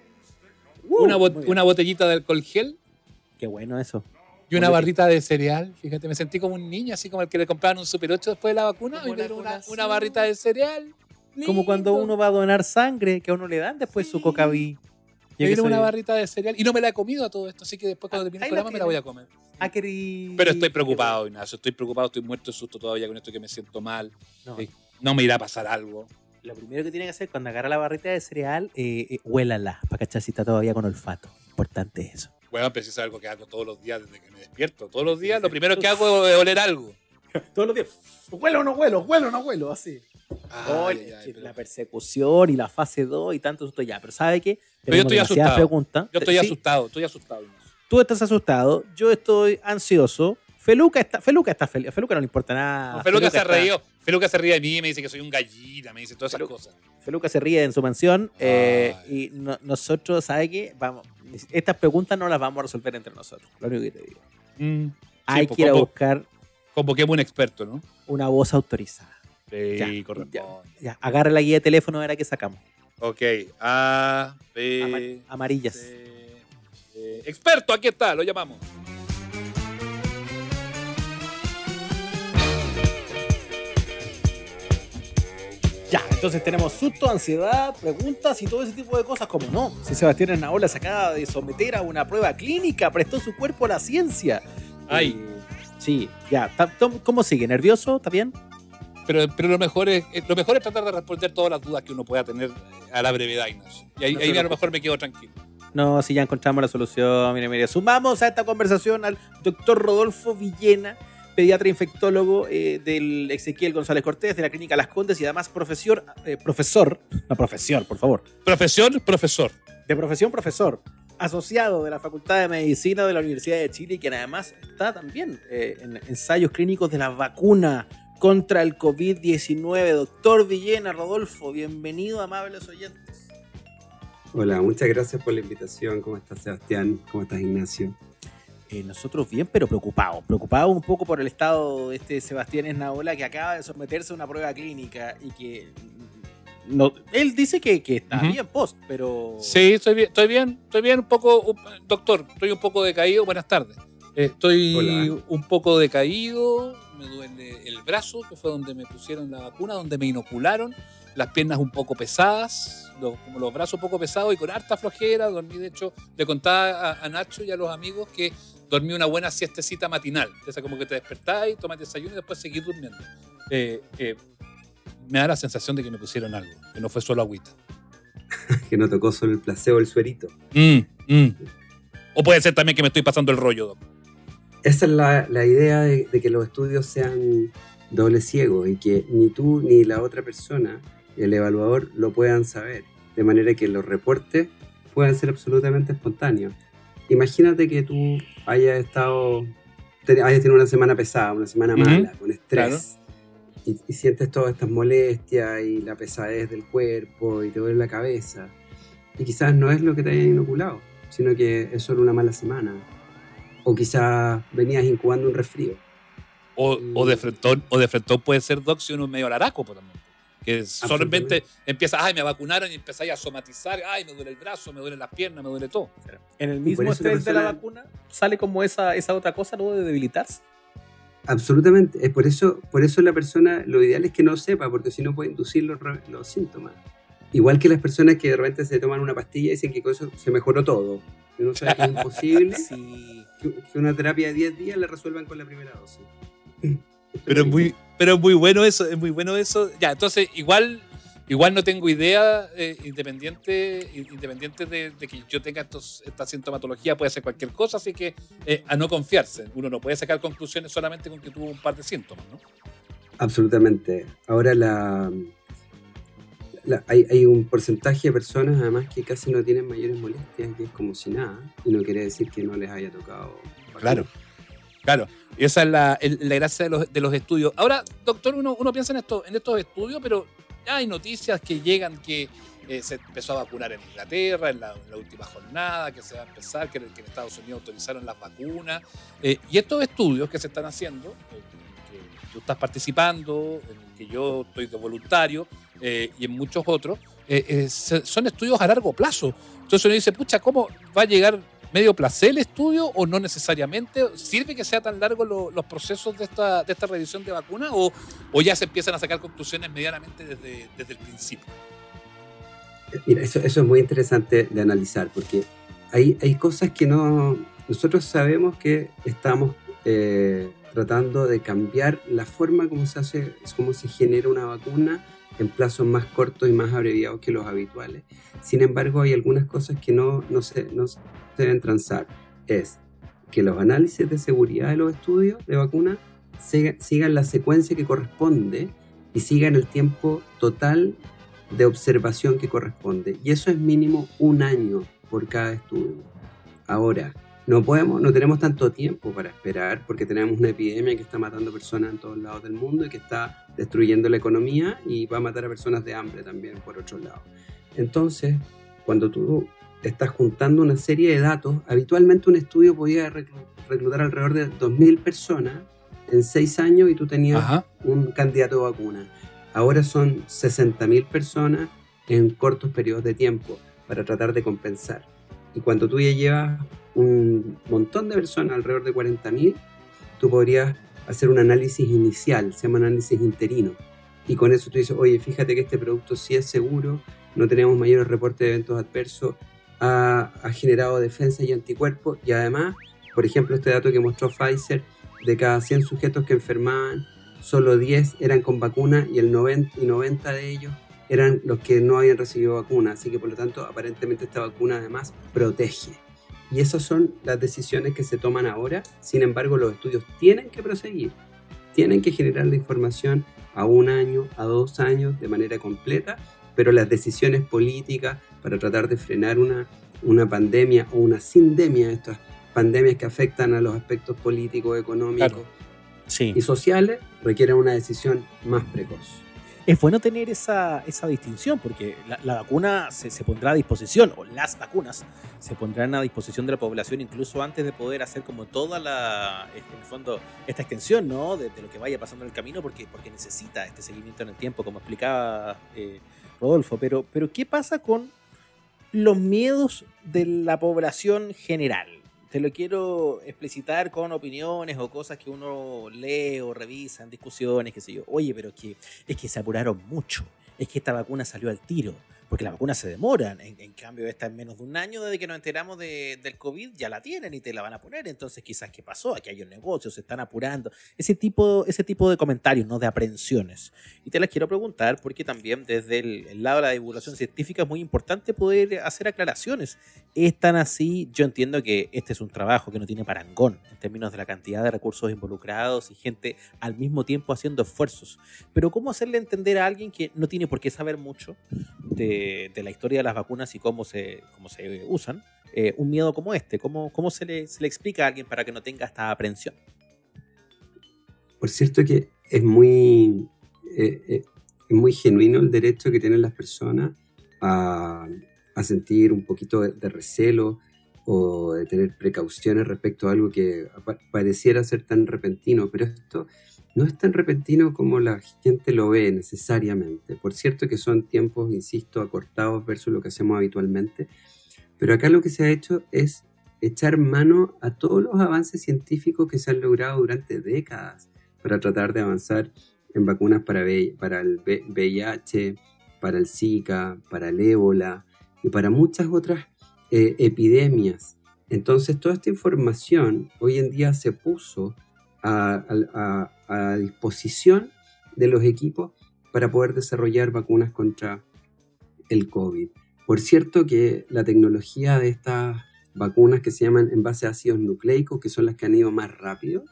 Uh, una, bot- una botellita de alcohol gel Qué bueno eso. Y una barrita de cereal. Fíjate, me sentí como un niño, así como el que le compraban un Super 8 después de la vacuna. Y una, barrita de cereal. Como cuando uno va a donar sangre, que a uno le dan después su cocaví. Dieron una barrita de cereal y no me la he comido a todo esto, así que después cuando Ah, termine el programa me la voy a comer. Ah, querí- Pero estoy preocupado, Ignacio, estoy preocupado, estoy muerto de susto todavía con esto que me siento mal. No me irá a pasar algo. Lo primero que tiene que hacer cuando agarra la barrita de cereal, eh, eh, huélala, para cachar si está todavía con olfato. Importante eso. Bueno, pero si es algo que hago todos los días desde que me despierto. Todos los días lo primero que hago es oler algo. Todos los días. Huelo o no huelo, huelo o no huelo, así. Ay, Oye, ay, es que pero- la persecución y la fase 2 y tanto susto ya. Pero ¿sabe qué? Pero yo estoy asustado. Yo estoy Sí, asustado, estoy asustado. Tú estás asustado, yo estoy ansioso. Feluca está, Feluca está feliz. Feluca no le importa nada. No, Feluca se está- reíó. Feluca se ríe de mí me dice que soy un gallina, me dice todas esas Feluca. cosas. Feluca se ríe en su mansión eh, y no- nosotros, ¿sabe qué? Vamos, estas preguntas no las vamos a resolver entre nosotros. Lo único que te digo. Mm, Hay pues, que ir a buscar Convoquemos un experto, ¿no? una voz autorizada. Sí, Ya. Ya, agarra la guía de teléfono a ver a qué sacamos. Ok. A, B, Amar- amarillas. C, D. Experto, aquí está, lo llamamos. Ya, entonces tenemos susto, ansiedad, preguntas y todo ese tipo de cosas, como no. Si Sebastián Arnaola se acaba de someter a una prueba clínica, prestó su cuerpo a la ciencia. Ay. Eh, sí, ya. ¿Cómo sigue? ¿Nervioso? ¿Está bien? Pero, pero lo, mejor es, eh, lo mejor es tratar de responder todas las dudas que uno pueda tener a la brevedad, Ignacio. Y ahí, No ahí se a lo mejor me quedo tranquilo. No, si ya encontramos la solución. Mire, mire, sumamos a esta conversación al doctor Rodolfo Villena, pediatra infectólogo eh, del Ezequiel González Cortés de la Clínica Las Condes y además profesor, eh, profesor, no profesión, por favor. Profesión, profesor. De profesión, profesor. Asociado de la Facultad de Medicina de la Universidad de Chile y quien además está también eh, en ensayos clínicos de la vacuna contra el COVID-19. Doctor Villena, Rodolfo, bienvenido, amables oyentes. Hola, muchas gracias por la invitación. ¿Cómo estás, Sebastián? ¿Cómo estás, Ignacio? Eh, nosotros bien, pero preocupados. Preocupados un poco por el estado de este Sebastián Esnaola que acaba de someterse a una prueba clínica y que. No, él dice que, que está bien post, pero. Sí, estoy bien, estoy bien, estoy bien un poco, un- doctor, estoy un poco decaído. Buenas tardes. Estoy Hola. un poco decaído, me duele el brazo, que fue donde me pusieron la vacuna, donde me inocularon, las piernas un poco pesadas, los, como los brazos un poco pesados y con harta flojera. Dormí, de hecho, le contaba a, a Nacho y a los amigos que dormí una buena siestecita matinal, esa como que te despertáis, tomas desayuno y después seguís durmiendo. Eh, eh, me da la sensación de que me pusieron algo, que no fue solo agüita. Que no tocó solo el placebo el suerito. Mm, mm. O puede ser también que me estoy pasando el rollo, Doc. Esa es la, la idea de, de que los estudios sean doble ciego y que ni tú ni la otra persona, el evaluador, lo puedan saber. De manera que los reportes puedan ser absolutamente espontáneos. Imagínate que tú hayas estado, te- hayas tenido una semana pesada, una semana mala, con estrés. Y, y sientes todas estas molestias y la pesadez del cuerpo y te duele la cabeza. Y quizás no es lo que te hayan inoculado, sino que es solo una mala semana. O quizás venías incubando un resfrío. O, o de frentón, o de frentón puede ser si uno es medio alaraco pues, también. Que solamente empieza, ay, me vacunaron y empezáis a somatizar, ay, me duele el brazo, me duelen las piernas, me duele todo. En el mismo estrés de la persona- vacuna sale como esa, esa otra cosa, ¿no? De debilitarse. Absolutamente. Es por eso, por eso la persona, lo ideal es que no sepa, porque si no puede inducir los, los síntomas. Igual que las personas que de repente se toman una pastilla y dicen que con eso se mejoró todo. Sabe que es imposible Sí. que, que una terapia de 10 días la resuelvan con la primera dosis. Pero es muy, pero es muy bueno eso, es muy bueno eso. Ya, entonces igual, igual no tengo idea, eh, independiente, independiente de, de que yo tenga estos, esta sintomatología, puede ser cualquier cosa, así que eh, a no confiarse. Uno no puede sacar conclusiones solamente con que tuvo un par de síntomas, ¿no? Absolutamente. Ahora la, la- hay, hay un porcentaje de personas además que casi no tienen mayores molestias, que es como si nada, y no quiere decir que no les haya tocado. vacuna. Claro. Y esa es la, gracia de los, estudios. Ahora, doctor, uno, piensa en, esto, en estos estudios, pero ya hay noticias que llegan que eh, se empezó a vacunar en Inglaterra en la, en la última jornada, que se va a empezar, que, en Estados Unidos autorizaron las vacunas. eh, y estos estudios que se están haciendo, eh, que tú estás participando, en el que yo estoy de voluntario, eh, y en muchos otros, son estudios a largo plazo. Entonces uno dice, pucha, ¿cómo va a llegar medio placer el estudio o no necesariamente? ¿Sirve que sea tan largo lo- los procesos de esta, de esta revisión de vacuna o, o ya se empiezan a sacar conclusiones medianamente desde, desde el principio? Mira, eso, eso es muy interesante de analizar, porque hay, hay cosas que no... Nosotros sabemos que estamos eh, tratando de cambiar la forma como se hace, cómo se genera una vacuna en plazos más cortos y más abreviados que los habituales. Sin embargo, hay algunas cosas que no, no se deben transar. Es que los análisis de seguridad de los estudios de vacuna siga- sigan la secuencia que corresponde y sigan el tiempo total de observación que corresponde. Y eso es mínimo un año por cada estudio. Ahora, no podemos, no tenemos tanto tiempo para esperar porque tenemos una epidemia que está matando personas en todos lados del mundo y que está destruyendo la economía y va a matar a personas de hambre también por otro lado. Entonces, cuando tú estás juntando una serie de datos, habitualmente un estudio podía reclu- reclutar alrededor de 2.000 personas en 6 años y tú tenías Ajá. un candidato de vacuna. Ahora son 60.000 personas en cortos periodos de tiempo para tratar de compensar. Y cuando tú ya llevas un montón de personas, alrededor de 40.000, tú podrías hacer un análisis inicial, se llama análisis interino. Y con eso tú dices, oye, fíjate que este producto sí es seguro, no tenemos mayores reportes de eventos adversos, ha, ha generado defensa y anticuerpos. Y además, por ejemplo, este dato que mostró Pfizer, de cada 100 sujetos que enfermaban, solo 10 eran con vacuna y el 90, y 90 de ellos eran los que no habían recibido vacuna. Así que por lo tanto, aparentemente esta vacuna además protege. Y esas son las decisiones que se toman ahora. Sin embargo, los estudios tienen que proseguir. Tienen que generar la información a un año, a dos años, de manera completa, pero las decisiones políticas para tratar de frenar una, una pandemia o una sindemia, estas pandemias que afectan a los aspectos políticos, económicos Sí. y sociales, requieren una decisión más precoz. Es bueno tener esa, esa distinción porque la, la vacuna se, se pondrá a disposición, o las vacunas se pondrán a disposición de la población incluso antes de poder hacer como toda la, en el fondo, esta extensión, ¿no? De, de lo que vaya pasando en el camino porque, porque necesita este seguimiento en el tiempo, como explicaba eh, Rodolfo. Pero, pero, ¿qué pasa con los miedos de la población general? te lo quiero explicitar con opiniones o cosas que uno lee o revisa en discusiones, qué sé yo. Oye, pero es que, es que se apuraron mucho. Es que esta vacuna salió al tiro. Porque las vacunas se demoran. En, en cambio, esta en menos de un año desde que nos enteramos de, del COVID ya la tienen y te la van a poner. Entonces, quizás, ¿qué pasó? Aquí hay un negocio, se están apurando. Ese tipo, ese tipo de comentarios, no de aprensiones. Y te las quiero preguntar porque también desde el, el lado de la divulgación científica es muy importante poder hacer aclaraciones. Es tan así, yo entiendo que este es un trabajo que no tiene parangón en términos de la cantidad de recursos involucrados y gente al mismo tiempo haciendo esfuerzos. Pero ¿cómo hacerle entender a alguien que no tiene por qué saber mucho de, la historia de las vacunas y cómo se, cómo se usan eh, un miedo como este? ¿Cómo, cómo se, le, se le explica a alguien para que no tenga esta aprensión? Por cierto que es muy, eh, eh, es muy genuino el derecho que tienen las personas a, a sentir un poquito de, recelo o de tener precauciones respecto a algo que pareciera ser tan repentino, pero esto no es tan repentino como la gente lo ve necesariamente. Por cierto que son tiempos, insisto, acortados versus lo que hacemos habitualmente, pero acá lo que se ha hecho es echar mano a todos los avances científicos que se han logrado durante décadas para tratar de avanzar en vacunas para, para el VIH, para el Zika, para el ébola y para muchas otras eh, epidemias. Entonces, toda esta información hoy en día se puso a, a, a, disposición de los equipos para poder desarrollar vacunas contra el COVID. Por cierto que la tecnología de estas vacunas que se llaman en base a ácidos nucleicos, que son las que han ido más rápido,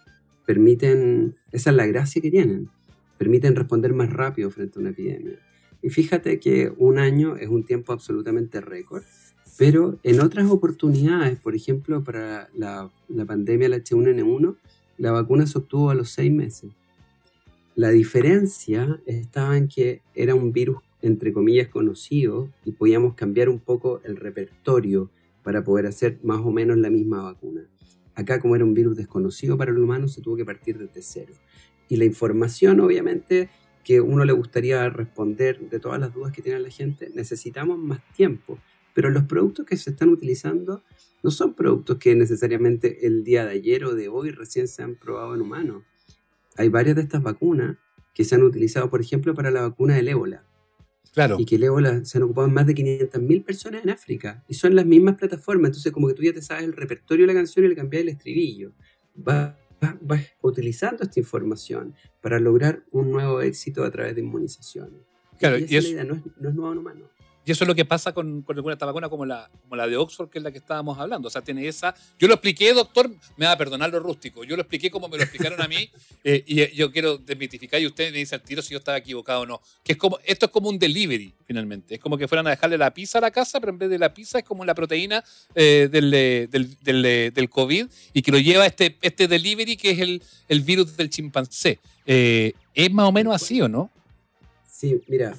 permiten, esa es la gracia que tienen, permiten responder más rápido frente a una epidemia. Y fíjate que un año es un tiempo absolutamente récord, pero en otras oportunidades, por ejemplo, para la, la pandemia del H1N1, la vacuna se obtuvo a los seis meses. La diferencia estaba en que era un virus, entre comillas, conocido y podíamos cambiar un poco el repertorio para poder hacer más o menos la misma vacuna. Acá, como era un virus desconocido para el humano, se tuvo que partir desde cero. Y la información, obviamente, que uno le gustaría responder de todas las dudas que tiene la gente, necesitamos más tiempo. Pero los productos que se están utilizando no son productos que necesariamente el día de ayer o de hoy recién se han probado en humanos. Hay varias de estas vacunas que se han utilizado, por ejemplo, para la vacuna del ébola. Claro. Y que el ébola se han ocupado en más de 500.000 personas en África. Y son las mismas plataformas. Entonces, como que tú ya te sabes el repertorio de la canción y le cambias el estribillo. Vas va, va utilizando esta información para lograr un nuevo éxito a través de inmunizaciones. Claro, y, y esa es, la idea, no es, no es nuevo en humano. Y eso es lo que pasa con, con alguna vacuna como la, como la de Oxford, que es la que estábamos hablando. O sea, tiene esa. Yo lo expliqué, doctor, me va a perdonar lo rústico. Yo lo expliqué como me lo explicaron a mí. Eh, y yo quiero desmitificar y usted me dice al tiro si yo estaba equivocado o no. Que es como, esto es como un delivery, finalmente. Es como que fueran a dejarle la pizza a la casa, pero en vez de la pizza es como la proteína eh, del, del, del, del, COVID y que lo lleva este, este delivery que es el, el virus del chimpancé. Eh, ¿Es más o menos así o no? Sí, mira.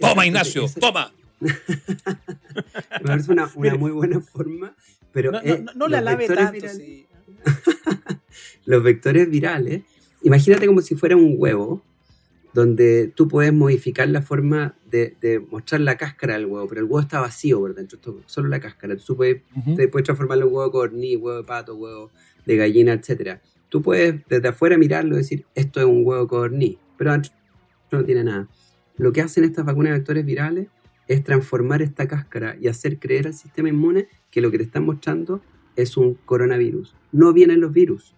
Toma, Ignacio, toma. Me parece una, una muy buena forma, pero... No, no, no la lave tanto, virales, sí. los vectores virales, imagínate como si fuera un huevo, donde tú puedes modificar la forma de, de, mostrar la cáscara del huevo, pero el huevo está vacío por dentro, solo la cáscara. Tú puedes, uh -huh. puedes transformarlo en huevo de corní, huevo de pato, huevo de gallina, etc. Tú puedes desde afuera mirarlo y decir, esto es un huevo corní, pero no tiene nada. Lo que hacen estas vacunas de vectores virales es transformar esta cáscara y hacer creer al sistema inmune que lo que te están mostrando es un coronavirus. No vienen los virus.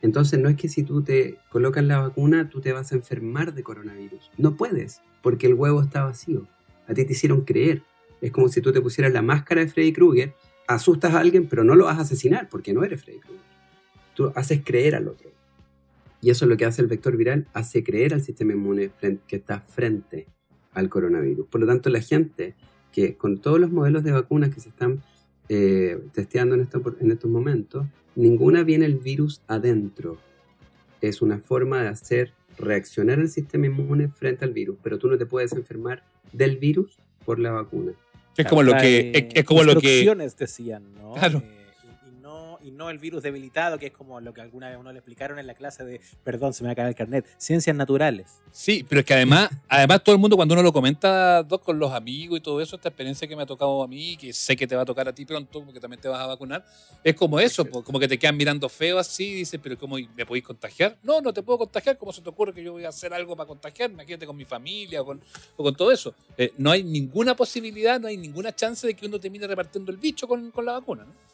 Entonces no es que si tú te colocas la vacuna tú te vas a enfermar de coronavirus. No puedes, porque el huevo está vacío. A ti te hicieron creer. Es como si tú te pusieras la máscara de Freddy Krueger, asustas a alguien, pero no lo vas a asesinar porque no eres Freddy Krueger. Tú haces creer al otro. Y eso es lo que hace el vector viral, hace creer al sistema inmune que está frente al coronavirus. Por lo tanto, la gente que con todos los modelos de vacunas que se están eh, testeando en, en estos momentos, ninguna viene el virus adentro. Es una forma de hacer reaccionar el sistema inmune frente al virus, pero tú no te puedes enfermar del virus por la vacuna. Es como lo que. Es, como lo que. decían, ¿no? Claro. Eh, y no el virus debilitado, que es como lo que alguna vez uno le explicaron en la clase de, perdón, se me acaba el carnet, ciencias naturales. Sí, pero es que además, además todo el mundo cuando uno lo comenta, dos con los amigos y todo eso, esta experiencia que me ha tocado a mí, que sé que te va a tocar a ti pronto, porque también te vas a vacunar, es como eso, como que te quedan mirando feo así, y dices, pero ¿cómo me podéis contagiar? No, no te puedo contagiar, ¿cómo se te ocurre que yo voy a hacer algo para contagiarme? Imagínate con mi familia o con, con todo eso. Eh, no hay ninguna posibilidad, no hay ninguna chance de que uno termine repartiendo el bicho con, con la vacuna, ¿no?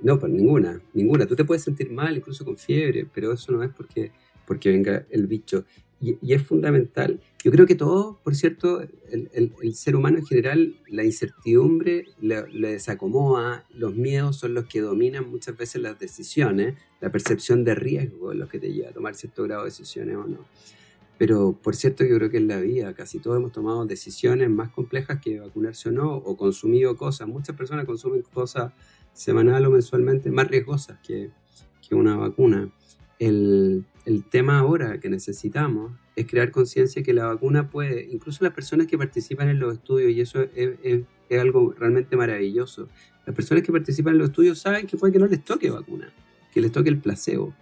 No, pues ninguna, ninguna. Tú te puedes sentir mal, incluso con fiebre, pero eso no es porque, porque venga el bicho. Y, es fundamental. Yo creo que todo, por cierto, el, el, ser humano en general, la incertidumbre le, desacomoda, los miedos son los que dominan muchas veces las decisiones, la percepción de riesgo es lo que te lleva a tomar cierto grado de decisiones o no. Pero por cierto, yo creo que en la vida casi todos hemos tomado decisiones más complejas que vacunarse o no, o consumido cosas. Muchas personas consumen cosas semanal o mensualmente más riesgosas que, que una vacuna. El, el, tema ahora que necesitamos es crear conciencia que la vacuna puede, incluso las personas que participan en los estudios, y eso es, es, algo realmente maravilloso, las personas que participan en los estudios saben que puede que no les toque vacuna, que les toque el placebo,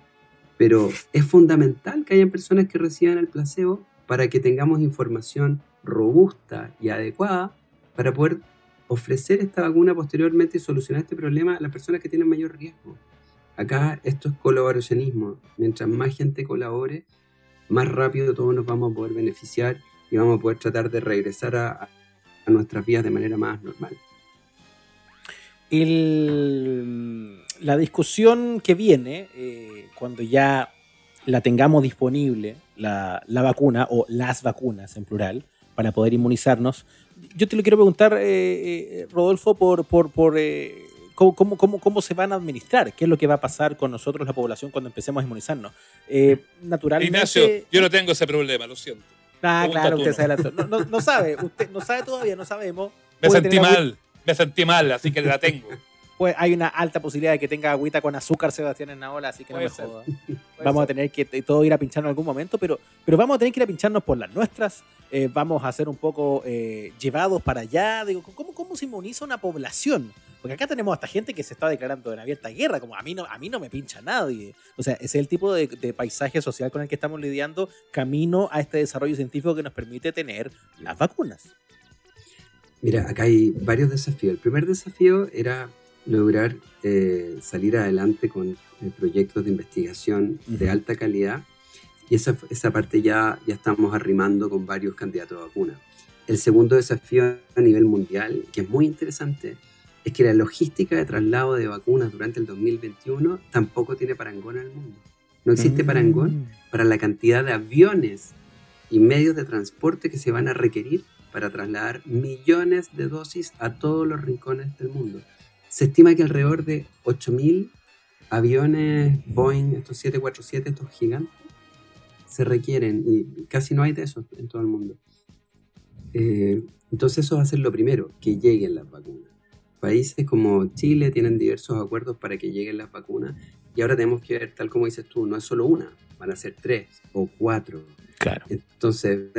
pero es fundamental que haya personas que reciban el placebo para que tengamos información robusta y adecuada para poder ofrecer esta vacuna posteriormente y solucionar este problema a las personas que tienen mayor riesgo. Acá esto es colaboracionismo. Mientras más gente colabore, más rápido todos nos vamos a poder beneficiar y vamos a poder tratar de regresar a, nuestras vidas de manera más normal. la discusión que viene, eh, cuando ya la tengamos disponible, la, la, vacuna o las vacunas en plural, para poder inmunizarnos, yo te lo quiero preguntar, eh, eh, Rodolfo, por, por, por eh, cómo, cómo, cómo, se van a administrar, qué es lo que va a pasar con nosotros, la población, cuando empecemos a inmunizarnos. naturalmente. Ignacio, yo no tengo ese problema, lo siento. Ah, claro, usted no, no, no, sabe, usted no sabe todavía, no sabemos. Me sentí mal, me sentí mal, así que la tengo. Pues hay una alta posibilidad de que tenga agüita con azúcar Sebastián en la ola, así que no me joda. Vamos a tener que todo ir a pincharnos en algún momento, pero, pero vamos a tener que ir a pincharnos por las nuestras. Eh, vamos a ser un poco eh, llevados para allá. Digo, ¿cómo, ¿cómo se inmuniza una población? Porque acá tenemos hasta gente que se está declarando en abierta guerra, como a mí no, a mí no me pincha nadie. O sea, ese es el tipo de, de paisaje social con el que estamos lidiando camino a este desarrollo científico que nos permite tener las vacunas. Mira, acá hay varios desafíos. El primer desafío era lograr eh, salir adelante con eh, proyectos de investigación de alta calidad y esa, esa parte ya, ya estamos arrimando con varios candidatos a vacuna. El segundo desafío a nivel mundial, que es muy interesante, es que la logística de traslado de vacunas durante el 2021 tampoco tiene parangón en el mundo. No existe mm. parangón para la cantidad de aviones y medios de transporte que se van a requerir para trasladar millones de dosis a todos los rincones del mundo. Se estima que alrededor de 8.000 aviones Boeing, estos 747, estos gigantes, se requieren y casi no hay de esos en todo el mundo. Eh, entonces eso va a ser lo primero, que lleguen las vacunas. Países como Chile tienen diversos acuerdos para que lleguen las vacunas y ahora tenemos que ver, tal como dices tú, no es solo una, van a ser tres o cuatro. Claro. Entonces,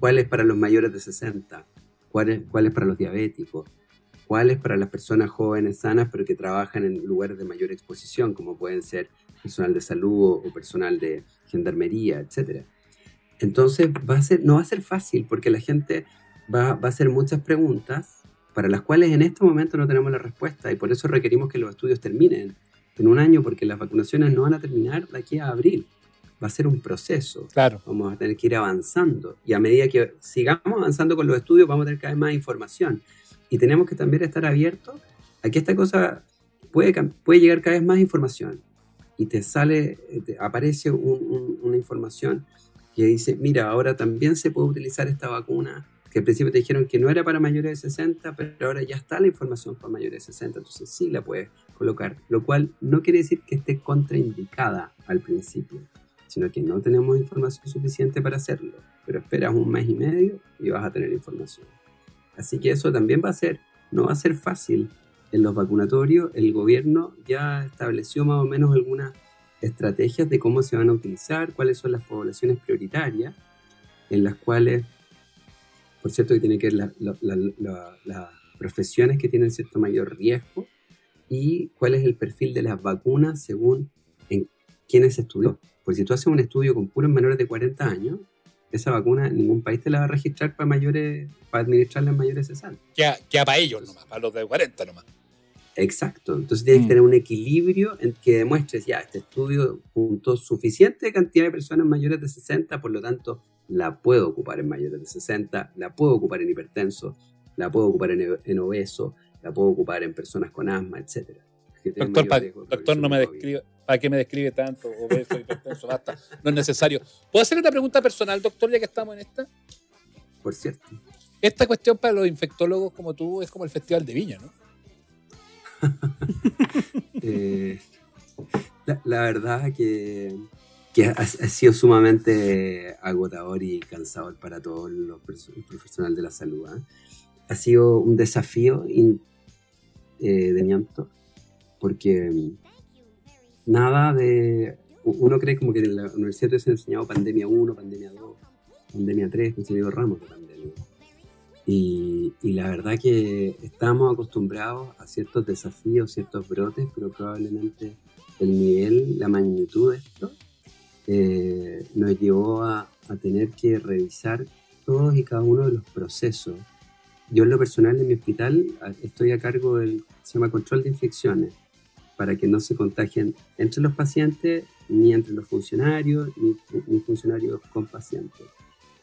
cuál es para los mayores de 60, cuál es, cuál es para los diabéticos, cuáles para las personas jóvenes sanas, pero que trabajan en lugares de mayor exposición, como pueden ser personal de salud o personal de gendarmería, etc. Entonces, va a ser, no va a ser fácil porque la gente va, va a hacer muchas preguntas para las cuales en este momento no tenemos la respuesta y por eso requerimos que los estudios terminen en un año porque las vacunaciones no van a terminar de aquí a abril. Va a ser un proceso. Claro. Vamos a tener que ir avanzando y a medida que sigamos avanzando con los estudios vamos a tener cada vez más información y tenemos que también estar abiertos a que esta cosa puede, puede llegar cada vez más información y te sale, te aparece una información que dice, mira, ahora también se puede utilizar esta vacuna, que al principio te dijeron que no era para mayores de 60, pero ahora ya está la información para mayores de 60, entonces sí la puedes colocar, lo cual no quiere decir que esté contraindicada al principio, sino que no tenemos información suficiente para hacerlo, pero esperas un mes y medio y vas a tener información. Así que eso también va a ser, no va a ser fácil. En los vacunatorios el gobierno ya estableció más o menos algunas estrategias de cómo se van a utilizar, cuáles son las poblaciones prioritarias, en las cuales, por cierto, que tiene que ver las profesiones que tienen cierto mayor riesgo y cuál es el perfil de las vacunas según en quiénes estudió. Porque si tú haces un estudio con puros menores de 40 años, esa vacuna ningún país te la va a registrar para mayores, para administrarla en mayores de 60. Queda, para ellos nomás, para los de 40 nomás. Exacto. Entonces tienes que mm. tener un equilibrio en que demuestres, ya, este estudio juntó suficiente cantidad de personas mayores de 60, por lo tanto, la puedo ocupar en mayores de 60, la puedo ocupar en hipertenso, la puedo ocupar en, obeso, la puedo ocupar en personas con asma, etc. Doctor, no me describe, ¿para qué me describe tanto? Obeso, hipertenso, basta, no es necesario. ¿Puedo hacer una pregunta personal, doctor, ya que estamos en esta? Por cierto. Esta cuestión para los infectólogos como tú es como el Festival de Viña, ¿no? Eh, la, verdad que, ha, sido sumamente agotador y cansador para todos los profesionales de la salud. ¿ah? Ha sido un desafío eh, de miento porque nada de... Uno cree como que en la universidad te ha enseñado pandemia 1, pandemia 2, pandemia 3, han ramos de pandemia. Y, la verdad que estamos acostumbrados a ciertos desafíos, ciertos brotes, pero probablemente el nivel, la magnitud de esto eh, nos llevó a, tener que revisar todos y cada uno de los procesos. Yo en lo personal en mi hospital estoy a cargo del se llama control de infecciones para que no se contagien entre los pacientes, ni entre los funcionarios, ni, ni funcionarios con pacientes.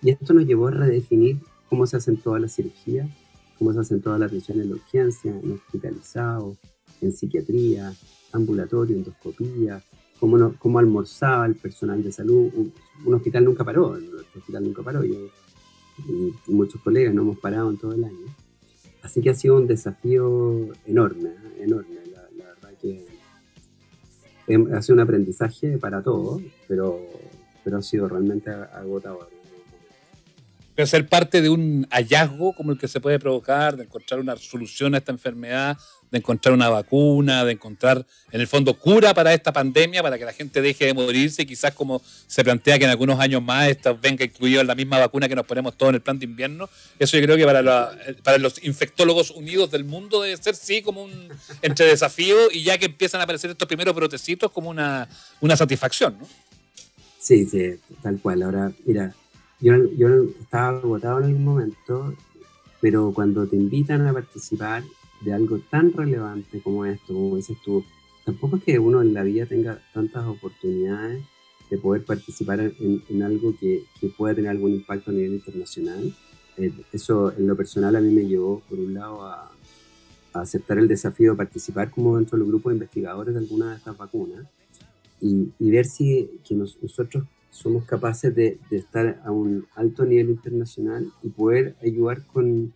Y esto nos llevó a redefinir cómo se hacen todas las cirugías, cómo se hacen todas las atención en la urgencia, en hospitalizados, en psiquiatría, ambulatorio, endoscopía, cómo, no, cómo almorzaba el personal de salud. Un, hospital nunca paró, nuestro hospital nunca paró, y, muchos colegas no hemos parado en todo el año. Así que ha sido un desafío enorme, ¿eh? enorme. La, verdad que ha sido un aprendizaje para todos, pero, pero ha sido realmente agotador pero ser parte de un hallazgo como el que se puede provocar, de encontrar una solución a esta enfermedad, de encontrar una vacuna, de encontrar en el fondo cura para esta pandemia, para que la gente deje de morirse y quizás como se plantea que en algunos años más esto venga incluido en la misma vacuna que nos ponemos todos en el plan de invierno. Eso yo creo que para, para los infectólogos unidos del mundo debe ser sí como un entre desafío y ya que empiezan a aparecer estos primeros brotecitos como una, una satisfacción, ¿no? Sí, sí, tal cual. Ahora, mira, yo, yo estaba agotado en algún momento, pero cuando te invitan a participar de algo tan relevante como esto, como dices tú, tampoco es que uno en la vida tenga tantas oportunidades de poder participar en, algo que, que, pueda tener algún impacto a nivel internacional. Eh, eso en lo personal a mí me llevó, por un lado, a, aceptar el desafío de participar como dentro del grupo de investigadores de alguna de estas vacunas y, y ver si que nosotros somos capaces de, estar a un alto nivel internacional y poder ayudar con,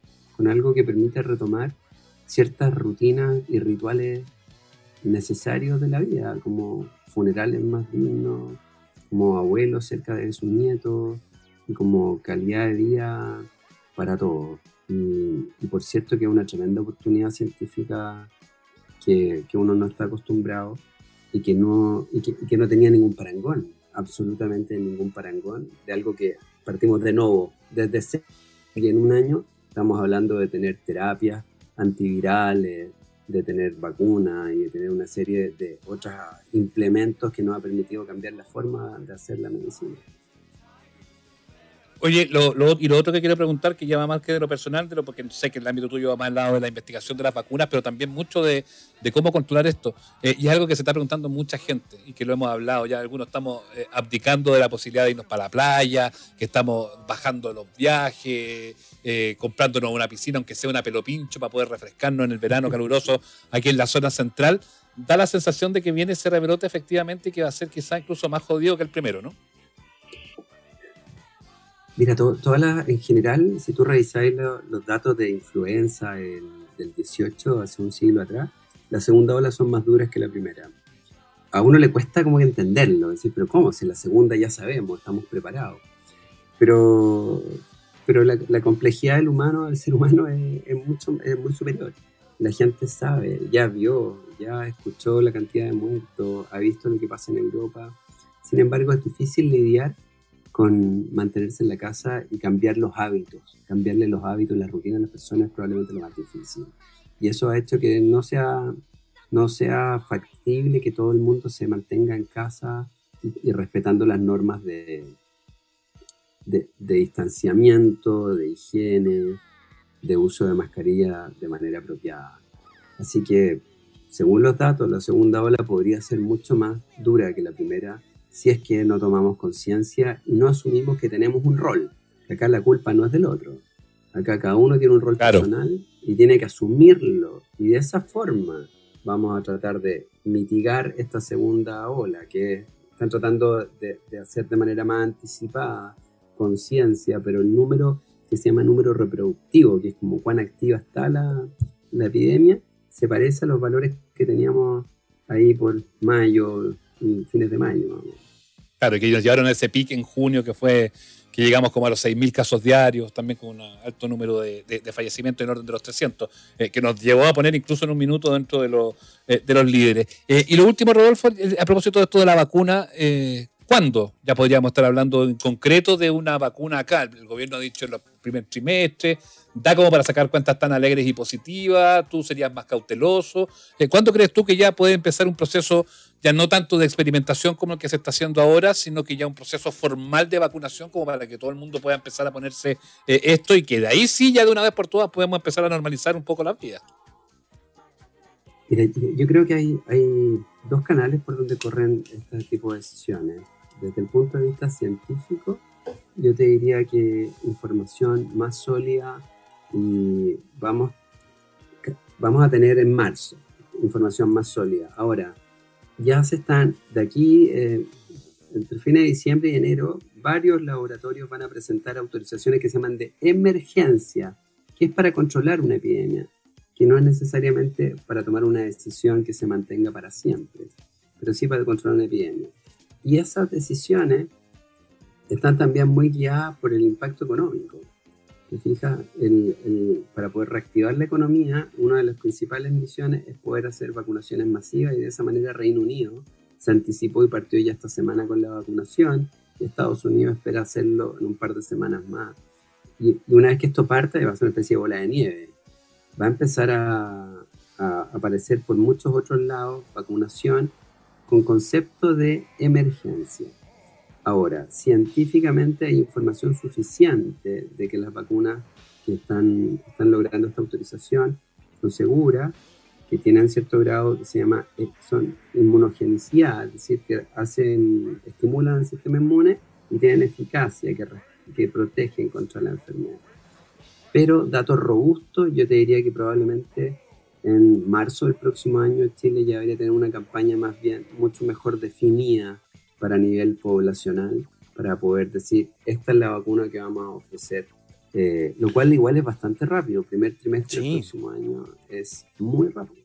algo que permita retomar ciertas rutinas y rituales necesarios de la vida, como funerales más dignos, como abuelos cerca de sus nietos y como calidad de vida para todos. Y, por cierto que es una tremenda oportunidad científica que, uno no está acostumbrado y que no, y que no tenía ningún parangón absolutamente ningún parangón de algo que partimos de nuevo desde cero y en un año estamos hablando de tener terapias antivirales, de tener vacunas y de tener una serie de otros implementos que nos ha permitido cambiar la forma de hacer la medicina. Oye, lo, y lo otro que quiero preguntar, que ya va más que de lo personal, de lo, porque sé que el ámbito tuyo va más al lado de la investigación de las vacunas, pero también mucho de, cómo controlar esto. Eh, y es algo que se está preguntando mucha gente y que lo hemos hablado ya. Algunos estamos eh, abdicando de la posibilidad de irnos para la playa, que estamos bajando los viajes, eh, comprándonos una piscina, aunque sea una pelopincho, para poder refrescarnos en el verano caluroso aquí en la zona central. Da la sensación de que viene ese rebrote efectivamente y que va a ser quizá incluso más jodido que el primero, ¿no? Mira, las, en general, si tú revisáis los datos de influenza del 18, hace un siglo atrás, la segunda ola son más duras que la primera. A uno le cuesta como que entenderlo, decir, pero ¿cómo? Si la segunda ya sabemos, estamos preparados. Pero, pero la, complejidad del humano, del ser humano, es, mucho, es muy superior. La gente sabe, ya vio, ya escuchó la cantidad de muertos, ha visto lo que pasa en Europa. Sin embargo, es difícil lidiar con mantenerse en la casa y cambiar los hábitos. Cambiarle los hábitos, la rutina a las personas es probablemente lo más difícil. Y eso ha hecho que no sea, no sea factible que todo el mundo se mantenga en casa y, respetando las normas de, de, distanciamiento, de higiene, de uso de mascarilla de manera apropiada. Así que, según los datos, la segunda ola podría ser mucho más dura que la primera si es que no tomamos conciencia y no asumimos que tenemos un rol. acá la culpa no es del otro. Acá cada uno tiene un rol personal y tiene que asumirlo. Y de esa forma vamos a tratar de mitigar esta segunda ola que están tratando de, hacer de manera más anticipada, conciencia, pero el número que se llama número reproductivo, que es como cuán activa está la, la epidemia, se parece a los valores que teníamos ahí por mayo, fines de mayo. Claro, que ellos llevaron ese pique en junio que fue que llegamos como a los 6.000 casos diarios, también con un alto número de, fallecimientos en orden de los 300, eh, que nos llevó a poner incluso en un minuto dentro de, los, eh, de los líderes. Eh, y lo último, Rodolfo, a propósito de esto de la vacuna, ¿cuándo ya podríamos estar hablando en concreto de una vacuna acá? El gobierno ha dicho en los primer trimestre, da como para sacar cuentas tan alegres y positivas, tú serías más cauteloso. ¿Cuándo crees tú que ya puede empezar un proceso ya no tanto de experimentación como el que se está haciendo ahora, sino que ya un proceso formal de vacunación como para que todo el mundo pueda empezar a ponerse eh, esto y que de ahí sí ya de una vez por todas podemos empezar a normalizar un poco la vida. Mira, yo creo que hay, hay dos canales por donde corren este tipo de decisiones. Desde el punto de vista científico, yo te diría que información más sólida y vamos, vamos a tener en marzo información más sólida. Ahora, ya se están, de aquí, eh, entre fines de diciembre y enero, varios laboratorios van a presentar autorizaciones que se llaman de emergencia, que es para controlar una epidemia, que no es necesariamente para tomar una decisión que se mantenga para siempre, pero sí para controlar una epidemia. Y esas decisiones están también muy guiadas por el impacto económico. ¿Te fijas? para poder reactivar la economía, una de las principales misiones es poder hacer vacunaciones masivas y de esa manera Reino Unido se anticipó y partió ya esta semana con la vacunación y Estados Unidos espera hacerlo en un par de semanas más. Y, una vez que esto parte, va a ser una especie de bola de nieve. Va a empezar a, a aparecer por muchos otros lados vacunación con concepto de emergencia. Ahora, científicamente hay información suficiente de que las vacunas que están, están logrando esta autorización son seguras, que tienen cierto grado que se llama eh, son inmunogenicidad, es decir, que hacen, estimulan el sistema inmune y tienen eficacia que, que protegen contra la enfermedad. Pero datos robustos, yo te diría que probablemente en marzo del próximo año Chile ya debería tener una campaña más bien mucho mejor definida para nivel poblacional para poder decir, esta es la vacuna que vamos a ofrecer. Eh, lo cual igual es bastante rápido. Primer trimestre del próximo año es muy rápido.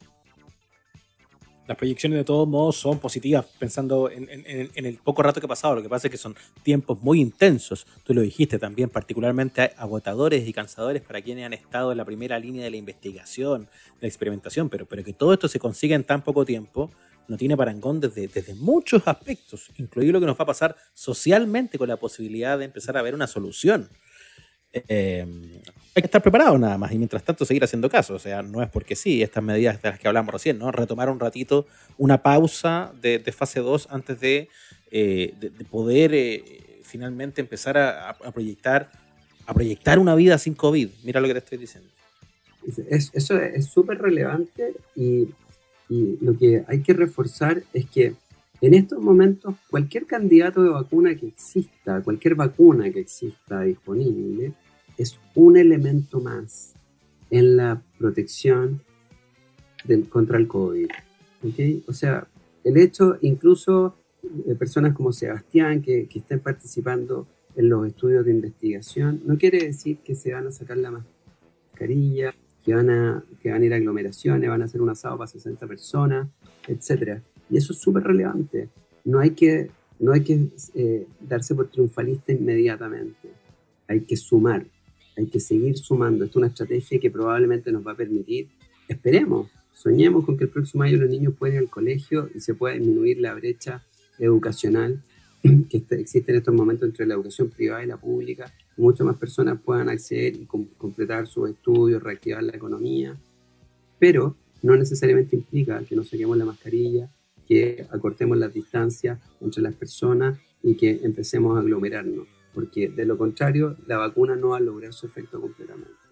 Las proyecciones de todos modos son positivas, pensando en, en, el poco rato que ha pasado. Lo que pasa es que son tiempos muy intensos. Tú lo dijiste también, particularmente agotadores y cansadores para quienes han estado en la primera línea de la investigación, de la experimentación, pero, pero que todo esto se consiga en tan poco tiempo no tiene parangón desde, desde muchos aspectos, incluido lo que nos va a pasar socialmente con la posibilidad de empezar a ver una solución. Eh, hay que estar preparado nada más y mientras tanto seguir haciendo caso. O sea, no es porque sí, estas medidas de las que hablamos recién, ¿no? Retomar un ratito una pausa de, fase 2 antes de, eh, poder eh, finalmente empezar a, proyectar a proyectar una vida sin COVID. Mira lo que te estoy diciendo. eso es súper relevante y y lo que hay que reforzar es que en estos momentos cualquier candidato de vacuna que exista, cualquier vacuna que exista disponible, es un elemento más en la protección del, contra el COVID. ¿okay? O sea, el hecho, incluso de personas como Sebastián, que, que estén participando en los estudios de investigación, no quiere decir que se van a sacar la mascarilla, que van a, que van a ir aglomeraciones, van a hacer un asado para 60 personas, etc. Y eso es súper relevante. No hay que, no hay que eh, darse por triunfalista inmediatamente. Hay que sumar, hay que seguir sumando. Esto es una estrategia que probablemente nos va a permitir, esperemos, soñemos con que el próximo año los niños puedan ir al colegio y se pueda disminuir la brecha educacional que este, existe en estos momentos entre la educación privada y la pública, muchas más personas puedan acceder y completar sus estudios, reactivar la economía, pero no necesariamente implica que nos saquemos la mascarilla, que acortemos las distancias entre las personas y que empecemos a aglomerarnos, porque de lo contrario la vacuna no va a lograr su efecto completamente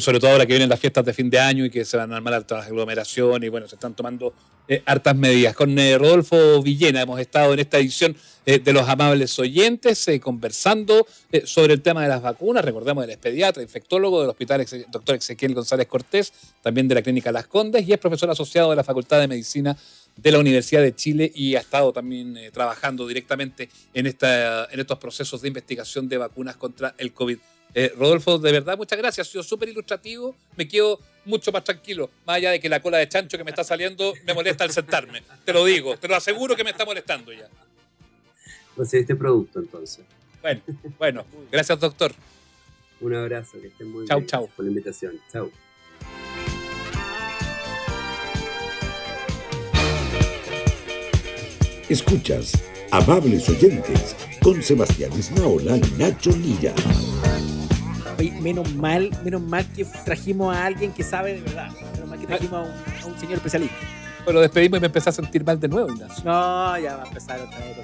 sobre todo ahora que vienen las fiestas de fin de año y que se van a armar las aglomeraciones y bueno, se están tomando eh, hartas medidas. Con eh, Rodolfo Villena hemos estado en esta edición eh, de Los Amables Oyentes conversando sobre el tema de las vacunas. Recordemos, él es pediatra, infectólogo del Hospital Doctor Ezequiel González Cortés, también de la Clínica Las Condes y es profesor asociado de la Facultad de Medicina de la Universidad de Chile y ha estado también trabajando directamente en, esta, en estos procesos de investigación de vacunas contra el COVID. Eh, Rodolfo, de verdad, muchas gracias. Ha sido súper ilustrativo. Me quedo mucho más tranquilo. Más allá de que la cola de chancho que me está saliendo me molesta al sentarme. Te lo digo, te lo aseguro que me está molestando ya. Pues este producto entonces. Bueno, bueno. Gracias, doctor. Un abrazo, que estén muy chau, bien. Chau, por la invitación. Chau. Escuchas, amables oyentes, con Sebastián Esnaola y Nacho Lira menos mal, menos mal que trajimos a alguien que sabe de verdad. Menos mal que trajimos a un, señor especialista. Pero despedimos y me empecé a sentir mal de nuevo, Ignacio. No, ya va a empezar otra vez.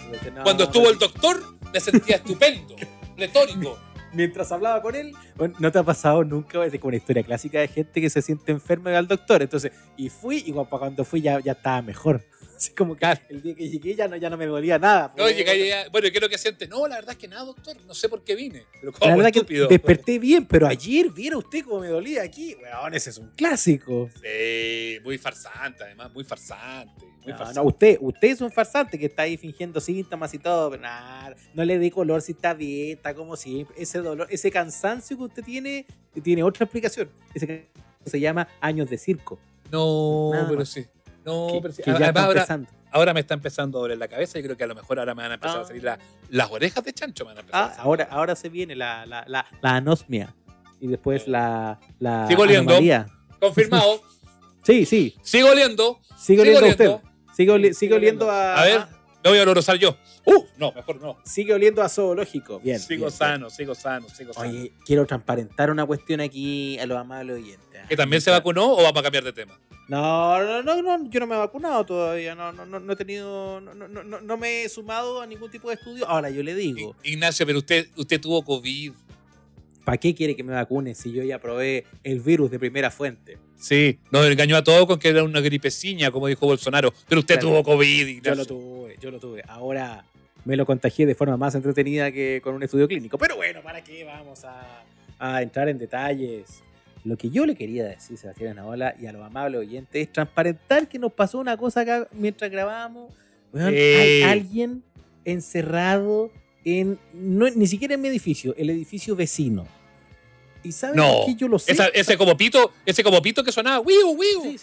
Cuando estuvo el doctor, me sentía estupendo, retórico. Mientras hablaba con él, no te ha pasado nunca, es como una historia clásica de gente que se siente enferma y va al doctor. Entonces, y fui, y cuando fui ya, ya estaba mejor. Así como que el día que llegué ya no, ya no me dolía nada. No, llegué ya, bueno, ¿qué es lo que siente? No, la verdad es que nada, doctor, no sé por qué vine. Pero como la verdad estúpido. que desperté bien, pero ayer viera usted cómo me dolía aquí. Weón, ese es un clásico. Sí, muy farsante, además, muy farsante. Muy no, farsante. no, usted, usted es un farsante que está ahí fingiendo síntomas y todo, pero nada, no le dé color si está bien, está como siempre. Ese dolor, ese cansancio que usted tiene, tiene otra explicación. Ese se llama años de circo. No, pero sí. No, pero ahora, me está empezando a doler la cabeza y creo que a lo mejor ahora me van a empezar a ah. salir las orejas de chancho. Me van a empezar ah, ahora, ahora se viene la, la, la, anosmia y después la, la Sigo oliendo. Confirmado. sí, sí. Sigo oliendo. Sigo oliendo, usted. Sigo, oliendo a... A ver, me voy a olorosar yo. Uh, no, mejor no. Sigue oliendo a zoológico. Bien. Sigo sano, sigo sano, sigo sano. Oye, quiero transparentar una cuestión aquí a los amables oyentes. ¿ah? ¿Que también se vacunó o vamos a cambiar de tema? No, no, no, no, yo no me he vacunado todavía, no, no, no, he tenido, no, no, no, me he sumado a ningún tipo de estudio. Ahora yo le digo. Ignacio, pero usted, usted tuvo COVID. ¿Para qué quiere que me vacune si yo ya probé el virus de primera fuente? Sí, nos engañó a todos con que era una gripecina, como dijo Bolsonaro. Pero usted tuvo COVID, Ignacio. Yo lo tuve, yo lo tuve. Ahora me lo contagié de forma más entretenida que con un estudio clínico. Pero bueno, ¿para qué vamos a, a entrar en detalles? Lo que yo le quería decir, Sebastián Anaola, y a los amables oyentes, es transparentar que nos pasó una cosa acá mientras grabábamos. Hay alguien encerrado en. ni siquiera en mi edificio, el edificio vecino. ¿Y saben no, que yo lo sé? ese como pito, ese como pito que sonaba, wiu, wiu.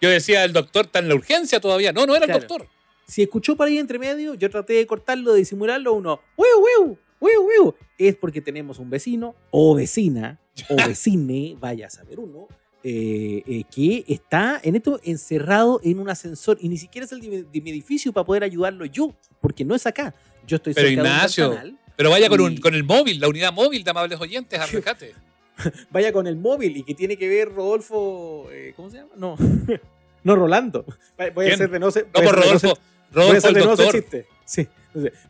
yo decía, el doctor está en la urgencia todavía. No, no era el doctor. Si escuchó por ahí entre medio, yo traté de cortarlo, de disimularlo, uno, wiu, wiu, wiu, wiu. Es porque tenemos un vecino o vecina o vecine, vaya a saber uno, eh, eh, que está en esto encerrado en un ascensor y ni siquiera es el de, mi edificio para poder ayudarlo yo, porque no es acá. Yo estoy Pero Ignacio, pero vaya con, con, el móvil, la unidad móvil de amables oyentes, arrejate. vaya con el móvil y que tiene que ver Rodolfo, eh, ¿cómo se llama? No, no Rolando. Voy a hacer de no sé. No, por Rodolfo. Rodolfo, el doctor. Sí.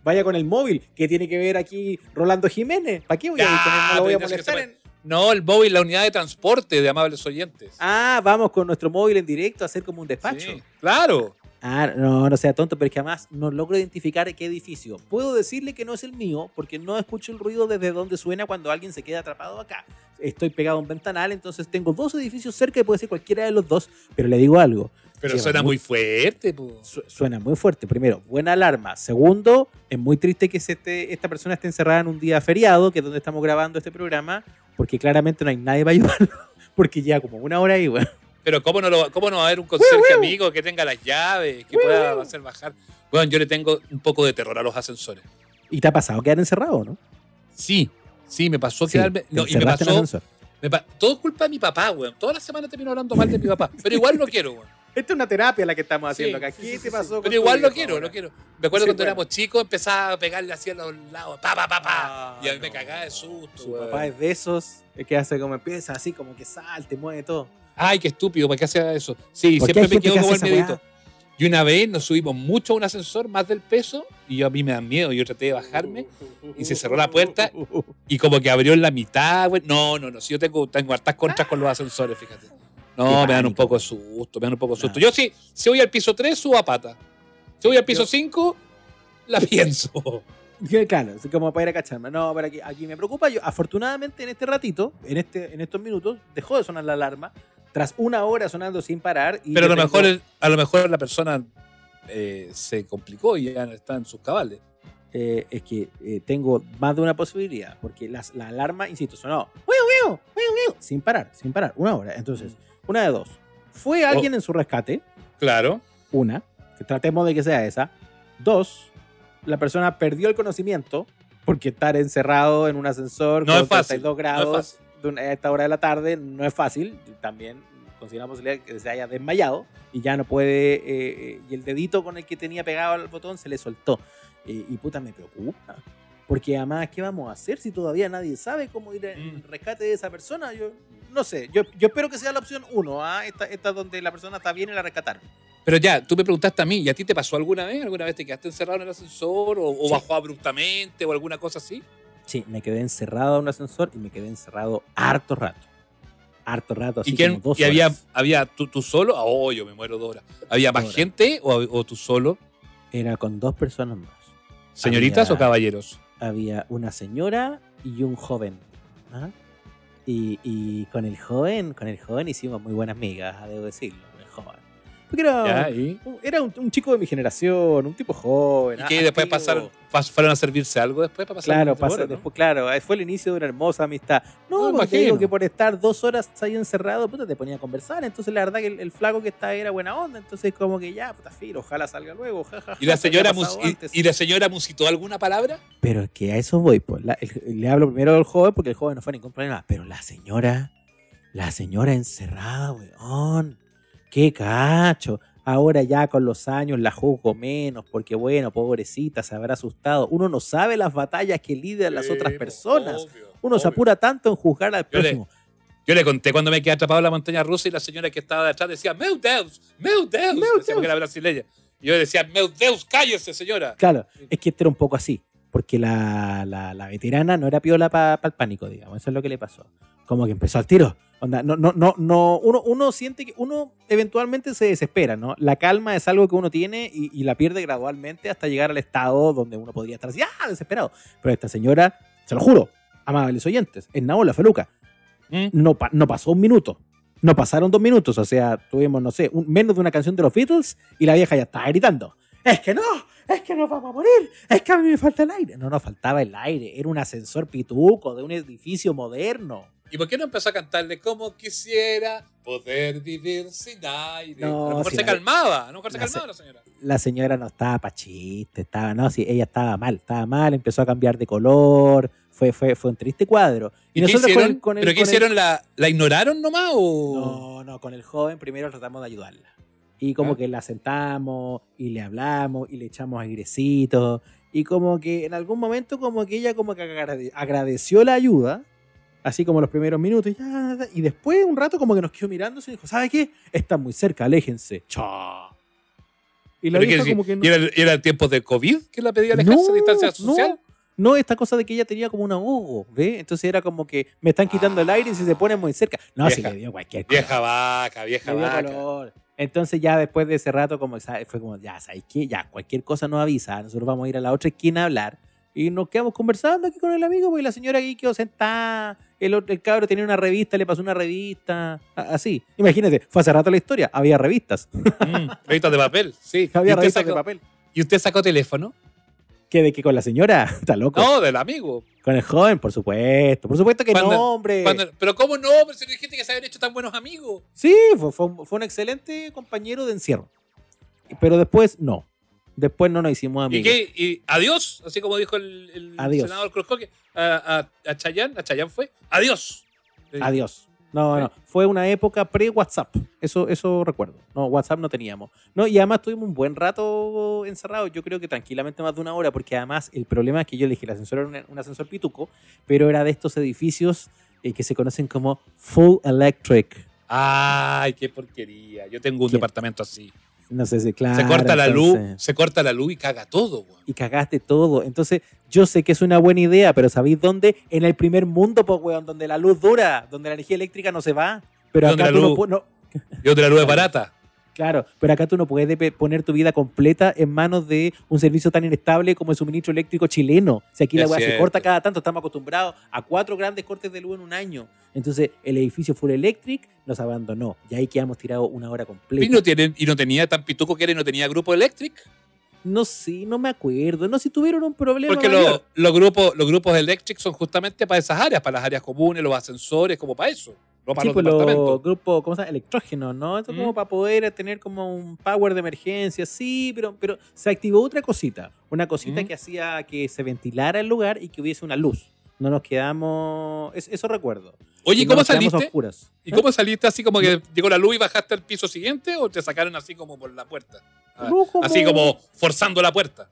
vaya con el móvil, que tiene que ver aquí Rolando Jiménez. ¿Para qué voy a, no lo voy a molestar en, no, el móvil, la unidad de transporte de amables oyentes. Ah, vamos con nuestro móvil en directo a hacer como un despacho. Sí, claro. Ah, no, no sea tonto, pero es que además no logro identificar qué edificio. Puedo decirle que no es el mío porque no escucho el ruido desde donde suena cuando alguien se queda atrapado acá. Estoy pegado a un ventanal, entonces tengo dos edificios cerca y puede ser cualquiera de los dos, pero le digo algo. Pero suena mu- muy fuerte, po. Su- Suena muy fuerte. Primero, buena alarma. Segundo, es muy triste que se esté- esta persona esté encerrada en un día feriado, que es donde estamos grabando este programa, porque claramente no hay nadie para ayudarlo. Porque lleva como una hora ahí, weón. Pero ¿cómo no, lo, ¿cómo no va a haber un conserje amigo que tenga las llaves, que pueda hacer bajar? Bueno, yo le tengo un poco de terror a los ascensores. ¿Y te ha pasado quedar encerrado, no? Sí, sí, me pasó Sí, quedarme. no, y me pasó. me pa- todo es culpa de mi papá, weón. Toda la semana termino hablando mal de mi papá. Pero igual lo quiero, weón. Esta es una terapia la que estamos haciendo Sí, acá. sí, ¿Qué sí, te sí, pasó? Pero igual lo quiero, lo quiero. Me acuerdo cuando bueno. éramos chicos, empezaba a pegarle así a los lados. Pa, pa, pa, pa. Ah, y a mí me cagaba de susto, Su papá es de esos que hace como empieza así, como que salte, mueve todo. Ay, qué estúpido, ¿para qué hacía eso? Sí, ¿Por qué siempre me quedo que como el weá? Y una vez nos subimos mucho a un ascensor, más del peso, y yo, a mí me da miedo. Yo traté de bajarme y se cerró la puerta. y como que abrió en la mitad, güey. No, no, no. Si yo tengo, tengo hartas contras con los ascensores, fíjate. No, me dan un poco de susto, me dan un poco de susto. Yo sí, si voy al piso 3, subo a pata. Si voy al piso Yo- 5, la pienso. Claro, como para ir a cacharme. No, pero aquí, aquí me preocupa. Yo, afortunadamente, en este ratito, en, este, en estos minutos, dejó de sonar la alarma. Tras una hora sonando sin parar. Y Pero a lo, tengo- mejor, a lo mejor la persona eh, se complicó y ya está en sus cabales. eh, es que eh, tengo más de una posibilidad. Porque las, la alarma, insisto, sonó. "Wiu, wiu, wiu, wiu", Sin parar, sin parar. Una hora. Entonces, una de dos. ¿Fue alguien en su rescate? Claro. Una, que tratemos de que sea esa. Dos, la persona perdió el conocimiento porque estar encerrado en un ascensor No con es fácil, 32 no es grados a esta hora de la tarde no es fácil. También consideramos posibilidad que se haya desmayado y ya no puede. eh, eh, y el dedito con el que tenía pegado al botón se le soltó. Eh, y puta, me preocupa. Porque además, ¿qué vamos a hacer si todavía nadie sabe cómo ir al Mm. rescate de esa persona? Yo no sé. Yo, yo espero que sea la opción uno, ¿ah? esta, esta donde la persona está bien y la rescataron. Pero ya, tú me preguntaste a mí, ¿y a ti te pasó alguna vez? ¿Alguna vez te quedaste encerrado en el ascensor o, o Sí. bajó abruptamente o alguna cosa así? Sí, me quedé encerrado en un ascensor y me quedé encerrado harto rato. Harto rato, así ¿Y, quién, como dos y había, horas. había tú, tú solo? Ah, Oh, yo me muero dos horas. ¿Había más horas. gente o, o tú solo? Era con dos personas más. ¿Señoritas Había- o caballeros? Había una señora y un joven. ¿ah? Y, y con el joven, con el joven hicimos muy buenas migas, debo decirlo, el joven. Porque era, un- era un, un chico de mi generación, un tipo joven. ¿Y ah, que después pasaron, pas- fueron a servirse algo después para pasar Claro, pasa- ¿no? después, claro, eh, fue el inicio de una hermosa amistad. No, No, porque te digo que por estar dos horas ahí encerrado, puta, te ponía a conversar. Entonces, la verdad que el, el flaco que estaba ahí era buena onda. Entonces, como que ya, puta, filo, ojalá salga luego. ja, ¿Y la señora, y- y, la señora musitó alguna palabra? Pero es que a eso voy, pues. La- el- le hablo primero al joven porque el joven no fue ningún problema. Pero la señora, la señora encerrada, weón. Qué cacho. Ahora ya con los años la juzgo menos porque, bueno, pobrecita, se habrá asustado. Uno no sabe las batallas que lidian las otras personas. Uno se apura tanto en juzgar al Yo le- próximo. Yo le conté cuando me quedé atrapado en la montaña rusa y la señora que estaba detrás decía, ¡Meu Deus! ¡Meu Deus! Meu Decía porque Deus. era brasileña. Y yo decía, ¡Meu Deus! ¡Cállese, señora! Claro, es que este era un poco así. Porque la, la, la veterana no era piola para el pánico, digamos. Eso es lo que le pasó. Como que empezó al tiro. Onda, no, no, no, no, uno, uno siente que uno eventualmente se desespera, ¿no? La calma es algo que uno tiene y, y la pierde gradualmente hasta llegar al estado donde uno podría estar así, ¡ah! desesperado. Pero esta señora, se lo juro, amables oyentes, en Naola Feluca, ¿Mm? no, pa- no pasó un minuto. No pasaron dos minutos. O sea, tuvimos, no sé, un- menos de una canción de los Beatles y la vieja ya estaba gritando. Es que no, es que nos vamos a morir, es que a mí me falta el aire. No nos faltaba el aire, era un ascensor pituco de un edificio moderno. ¿Y por qué no empezó a cantarle como quisiera poder vivir sin aire? No, a lo mejor si se la- calmaba, a lo mejor se la calmaba la señora. La señora no estaba pa' chiste, estaba, no, sí, ella estaba mal, estaba mal, empezó a cambiar de color, fue, fue, fue un triste cuadro. ¿Y, qué nosotros con hicieron? el- con el- ¿Pero qué el- hicieron? ¿La, ¿La ignoraron nomás o...? No, no, con el joven primero tratamos de ayudarla. Y como ¿Ah? que la sentamos y le hablamos y le echamos airecitos. Y como que en algún momento como que ella como que agrade- agradeció la ayuda. Así como los primeros minutos. Y, ya, y después un rato como que nos quedó mirando y dijo, ¿sabe qué? Están muy cerca, aléjense. Chao. Y la ¿Pero qué vieja como que no... ¿Y era, era el tiempo de COVID que la pedía alejarse No, de distancia no. social? No, esta cosa de que ella tenía como un ahogo, ¿ve? Entonces era como que me están quitando el aire y si se pone muy cerca. No, si Vieja- le dio cualquier cosa. Vieja vaca, vieja Le dio vaca. color. Entonces ya después de ese rato como fue como, ya, ¿sabes qué? Ya, cualquier cosa nos avisa, nosotros vamos a ir a la otra esquina a hablar Y nos quedamos conversando aquí con el amigo, porque la señora aquí quedó sentada, el, otro- el cabro tenía una revista, le pasó una revista, así. Imagínate, fue hace rato la historia, había revistas, Mm, revistas de papel, sí. ¿Y había revistas sacó, de papel. ¿Y usted sacó teléfono? ¿Qué de que con la señora? Está loco. No, del amigo. Con el joven, por supuesto. Por supuesto que Cuando- no, hombre. Cuando- pero ¿cómo no? Pero si hay gente que se habían hecho tan buenos amigos. Sí, fue, fue un- fue un excelente compañero de encierro. Pero después, no. Después no nos hicimos ¿Y amigos. qué? ¿Y adiós? Así como dijo el, el senador Cruzcoque. A, a, a Chayán, a Chayán fue. Adiós. Adiós. No, no. Fue una época pre-WhatsApp. Eso, eso recuerdo. No, WhatsApp no teníamos. No, y además tuvimos un buen rato encerrados. Yo creo que tranquilamente más de una hora, porque además el problema es que yo le dije, el ascensor era un, un ascensor pituco, pero era de estos edificios eh, que se conocen como full electric. Ay, qué porquería. Yo tengo un ¿Qué? departamento así. No sé si, claro. se corta la luz, entonces- se corta la luz y caga todo, weón. y cagaste todo. Entonces, yo sé que es una buena idea, pero ¿sabéis dónde? En el primer mundo, pues, weón, donde la luz dura, donde la energía eléctrica no se va. Pero acá la tú no luz- pu- no, Y la luz es barata. Claro, pero acá tú no puedes poner tu vida completa en manos de un servicio tan inestable como el suministro eléctrico chileno. Si aquí la weá se corta cada tanto, estamos acostumbrados a cuatro grandes cortes de luz en un año. Entonces, el edificio Full Electric nos abandonó y ahí quedamos tirados una hora Y completa. no, tienen, y no tenía tan pituco que era y no tenía grupo eléctrico. No sé, no me acuerdo. No, si tuvieron un problema. Porque los, grupos, los grupos eléctricos son justamente para esas áreas, para las áreas comunes, los ascensores, como para eso. Para Sí, los pues los grupos, ¿cómo se llama? Electrógenos, ¿no? Esto Mm. como para poder tener como un power de emergencia, sí, pero, pero se activó otra cosita. Una cosita Mm. que hacía que se ventilara el lugar y que hubiese una luz. No nos quedamos. es- eso recuerdo. Oye, Y ¿y no cómo saliste? oscuras. ¿Y cómo saliste así como que llegó la luz y bajaste al piso siguiente o te sacaron así como por la puerta? Ah, No, como- Así como forzando la puerta.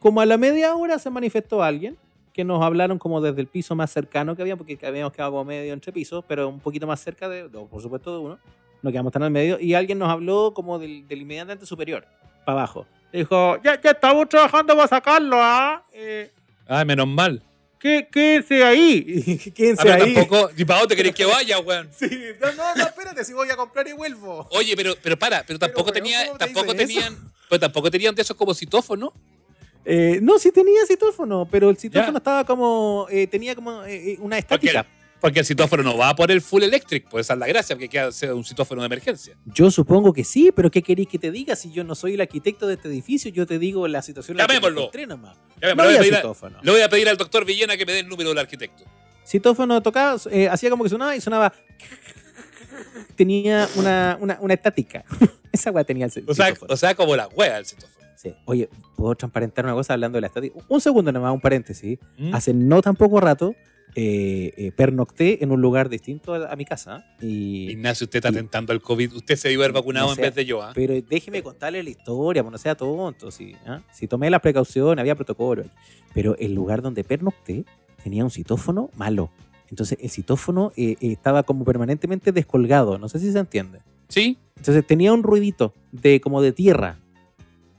Como a la media hora se manifestó alguien que nos hablaron como desde el piso más cercano que había, porque habíamos quedado como medio entre pisos, pero un poquito más cerca de, no, por supuesto, de uno. No quedamos tan al medio. Y alguien nos habló como del, del inmediatamente superior, para abajo. Dijo, ya, ya estamos trabajando para sacarlo, ¿ah? Eh, Ay, menos mal. ¿qué, quédense ahí. Ah, quédense pero ahí. tampoco, ¿y para dónde querés que vaya, weón? Sí, no, no, no, espérate, si voy a comprar y vuelvo. Oye, pero, pero para, pero tampoco weón, tenía, ¿cómo te tampoco tenían, pero tampoco tenían de esos como citófonos. Eh, no, sí tenía citófono, pero el citófono Ya. estaba como, eh, tenía como eh, una Porque, estática. porque el citófono no va por el full electric, pues esa es la gracia, porque queda un citófono de emergencia. Yo supongo que sí, pero ¿qué queréis que te diga si yo no soy el arquitecto de este edificio? Yo te digo la situación en la que me Llamémoslo. encontré nomás. Ya, No voy a a- le voy a pedir al doctor Villena que me dé el número del arquitecto. Citófono tocaba, hacía como que sonaba y sonaba. Tenía una, una, una estática. Esa weá tenía el O sea, citófono. o sea como la wea el citófono. Sí. Oye, ¿puedo transparentar una cosa hablando de la estática? Un segundo nomás, un paréntesis. ¿Mm? Hace no tan poco rato eh, eh, pernocté en un lugar distinto a, a mi casa. Y, Ignacio, usted está tentando al COVID. Usted se iba a haber vacunado No en vez de yo, ¿ah? Pero déjeme contarle la historia, pues no sea tonto. Si, ¿ah? si tomé las precauciones, había protocolo. Pero el lugar donde pernocté tenía un citófono malo. Entonces el citófono eh, eh, estaba como permanentemente descolgado. No sé si se entiende. ¿Sí? Entonces tenía un ruidito de como de tierra.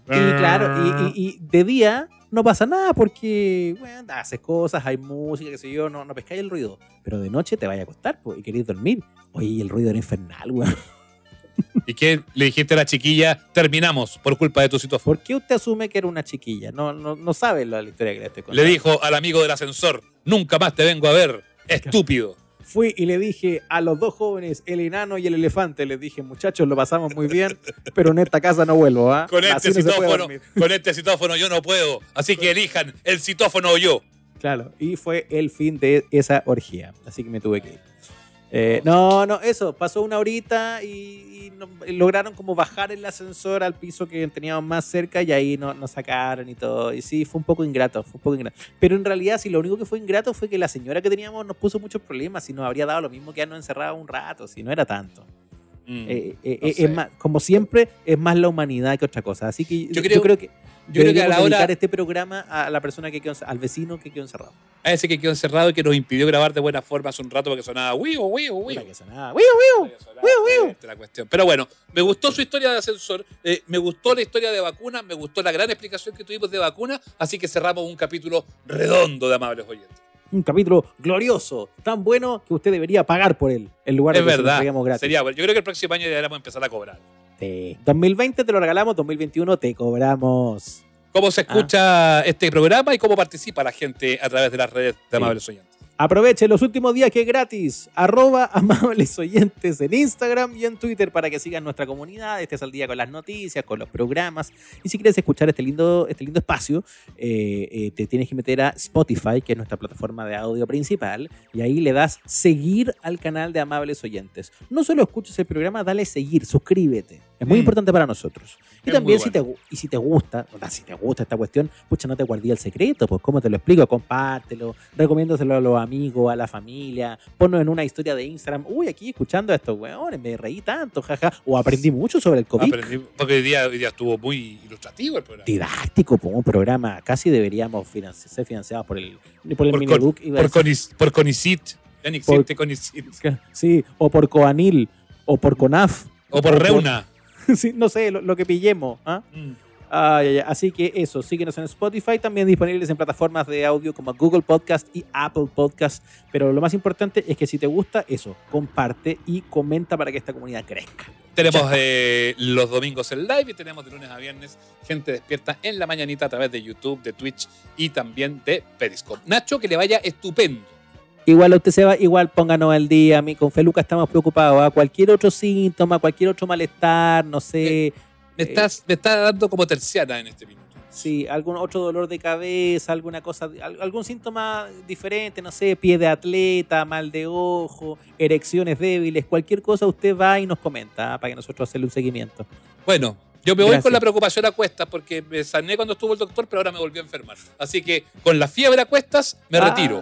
Y Ah. claro, y, y- y de día no pasa nada porque bueno, haces cosas, hay música, qué sé yo, no, no pescáis el ruido. Pero de noche te vaya a acostar y queréis dormir. Oye, el ruido era infernal, weón. ¿Y qué le dijiste a la chiquilla? Terminamos por culpa de tu citófono. ¿Por qué usted asume que era una chiquilla? No, no, no sabe la, historia que le estoy Le contando. dijo al amigo del ascensor, nunca más te vengo a ver, estúpido. Fui y le dije a los dos jóvenes, el enano y el elefante, les dije, muchachos, lo pasamos muy bien, pero en esta casa no vuelvo, ¿ah? Con este no citófono, dormir". con este citófono yo no puedo. Así que elijan el citófono o yo. Claro, y fue el fin de esa orgía, así que me tuve que ir. Eh, no, no, eso, pasó una horita y, no- lograron como bajar el ascensor al piso que teníamos más cerca y ahí no- nos sacaron y todo. Y sí, fue un poco ingrato, fue un poco ingrato. Pero en realidad, sí, lo único que fue ingrato fue que la señora que teníamos nos puso muchos problemas y nos habría dado lo mismo que ya nos encerraba un rato, si no era tanto. Mm. Eh, eh, no eh, es más, como siempre, es más la humanidad que otra cosa. Así que yo, creo- creo que yo creo que a la hora- este programa a la persona que quedó, al vecino que quedó encerrado. A ese que quedó encerrado y que nos impidió grabar de buena forma hace un rato porque sonaba wiu, wiu, wiu. Que sonaba, "Wiu, wiu". Wiu, wiu. la cuestión. Pero bueno, me gustó su historia de ascensor, eh, me gustó la historia de vacunas, me gustó la gran explicación que tuvimos de vacunas, así que cerramos un capítulo redondo de amables oyentes. Un capítulo glorioso, tan bueno que usted debería pagar por él, en lugar Es de que se lo verdad. entreguemos gratis. Sería, bueno. yo creo que el próximo año deberíamos empezar a cobrar. Sí. 2020 te lo regalamos, 2021 te cobramos. cómo se escucha este programa y cómo participa la gente a través de las redes de Amables Oyentes. Aproveche los últimos días que es gratis. Arroba amables oyentes en Instagram y en Twitter para que sigan nuestra comunidad, estés al día con las noticias, con los programas. Y si quieres escuchar este lindo, este lindo espacio, eh, eh, te tienes que meter a Spotify, que es nuestra plataforma de audio principal, y ahí le das seguir al canal de amables oyentes. No solo escuches el programa, dale seguir, suscríbete. Es muy Mm. importante para nosotros. Y Es también si te, y si te gusta, o sea, si te gusta esta cuestión, pucha, no te guardé el secreto, pues cómo te lo explico, compártelo, recomiéndoselo a los amigos, a la familia, ponlo en una historia de Instagram, uy, aquí escuchando a estos weones, me reí tanto, jaja, o aprendí mucho sobre el COVID. Aprendí- porque hoy día, hoy día estuvo muy ilustrativo el programa. Didáctico, por un programa, casi deberíamos financi- ser financiados por el, por el Por, con- por. Conis- por Conicit. Ya ni Por- existe Conicit. sí, o por Coanil, o por CONAF, O por Reuna. sí, no sé, lo, lo que pillemos, ¿ah? Mm. Ah, ya, ya. Así que eso, síguenos en Spotify, también disponibles en plataformas de audio como Google Podcast y Apple Podcast. Pero lo más importante es que si te gusta, eso, comparte y comenta para que esta comunidad crezca. Tenemos eh, los domingos el live y tenemos de lunes a viernes gente despierta en la mañanita a través de YouTube, de Twitch y también de Periscope. Nacho, que le vaya estupendo. Igual usted se va, igual pónganos al día. A mí con Feluca estamos preocupados. ¿ah? Cualquier otro síntoma, cualquier otro malestar, no sé, Me, estás, me está dando como terciana en este minuto. sí, algún otro dolor de cabeza, alguna cosa, al- algún síntoma diferente, no sé, pie de atleta, mal de ojo, erecciones débiles, cualquier cosa, usted va y nos comenta ¿ah? para que nosotros hacerle un seguimiento. Bueno, yo me voy Gracias. con la preocupación a cuestas porque me sané cuando estuvo el doctor, pero ahora me volví a enfermar. Así que con la fiebre a cuestas me Ah. retiro.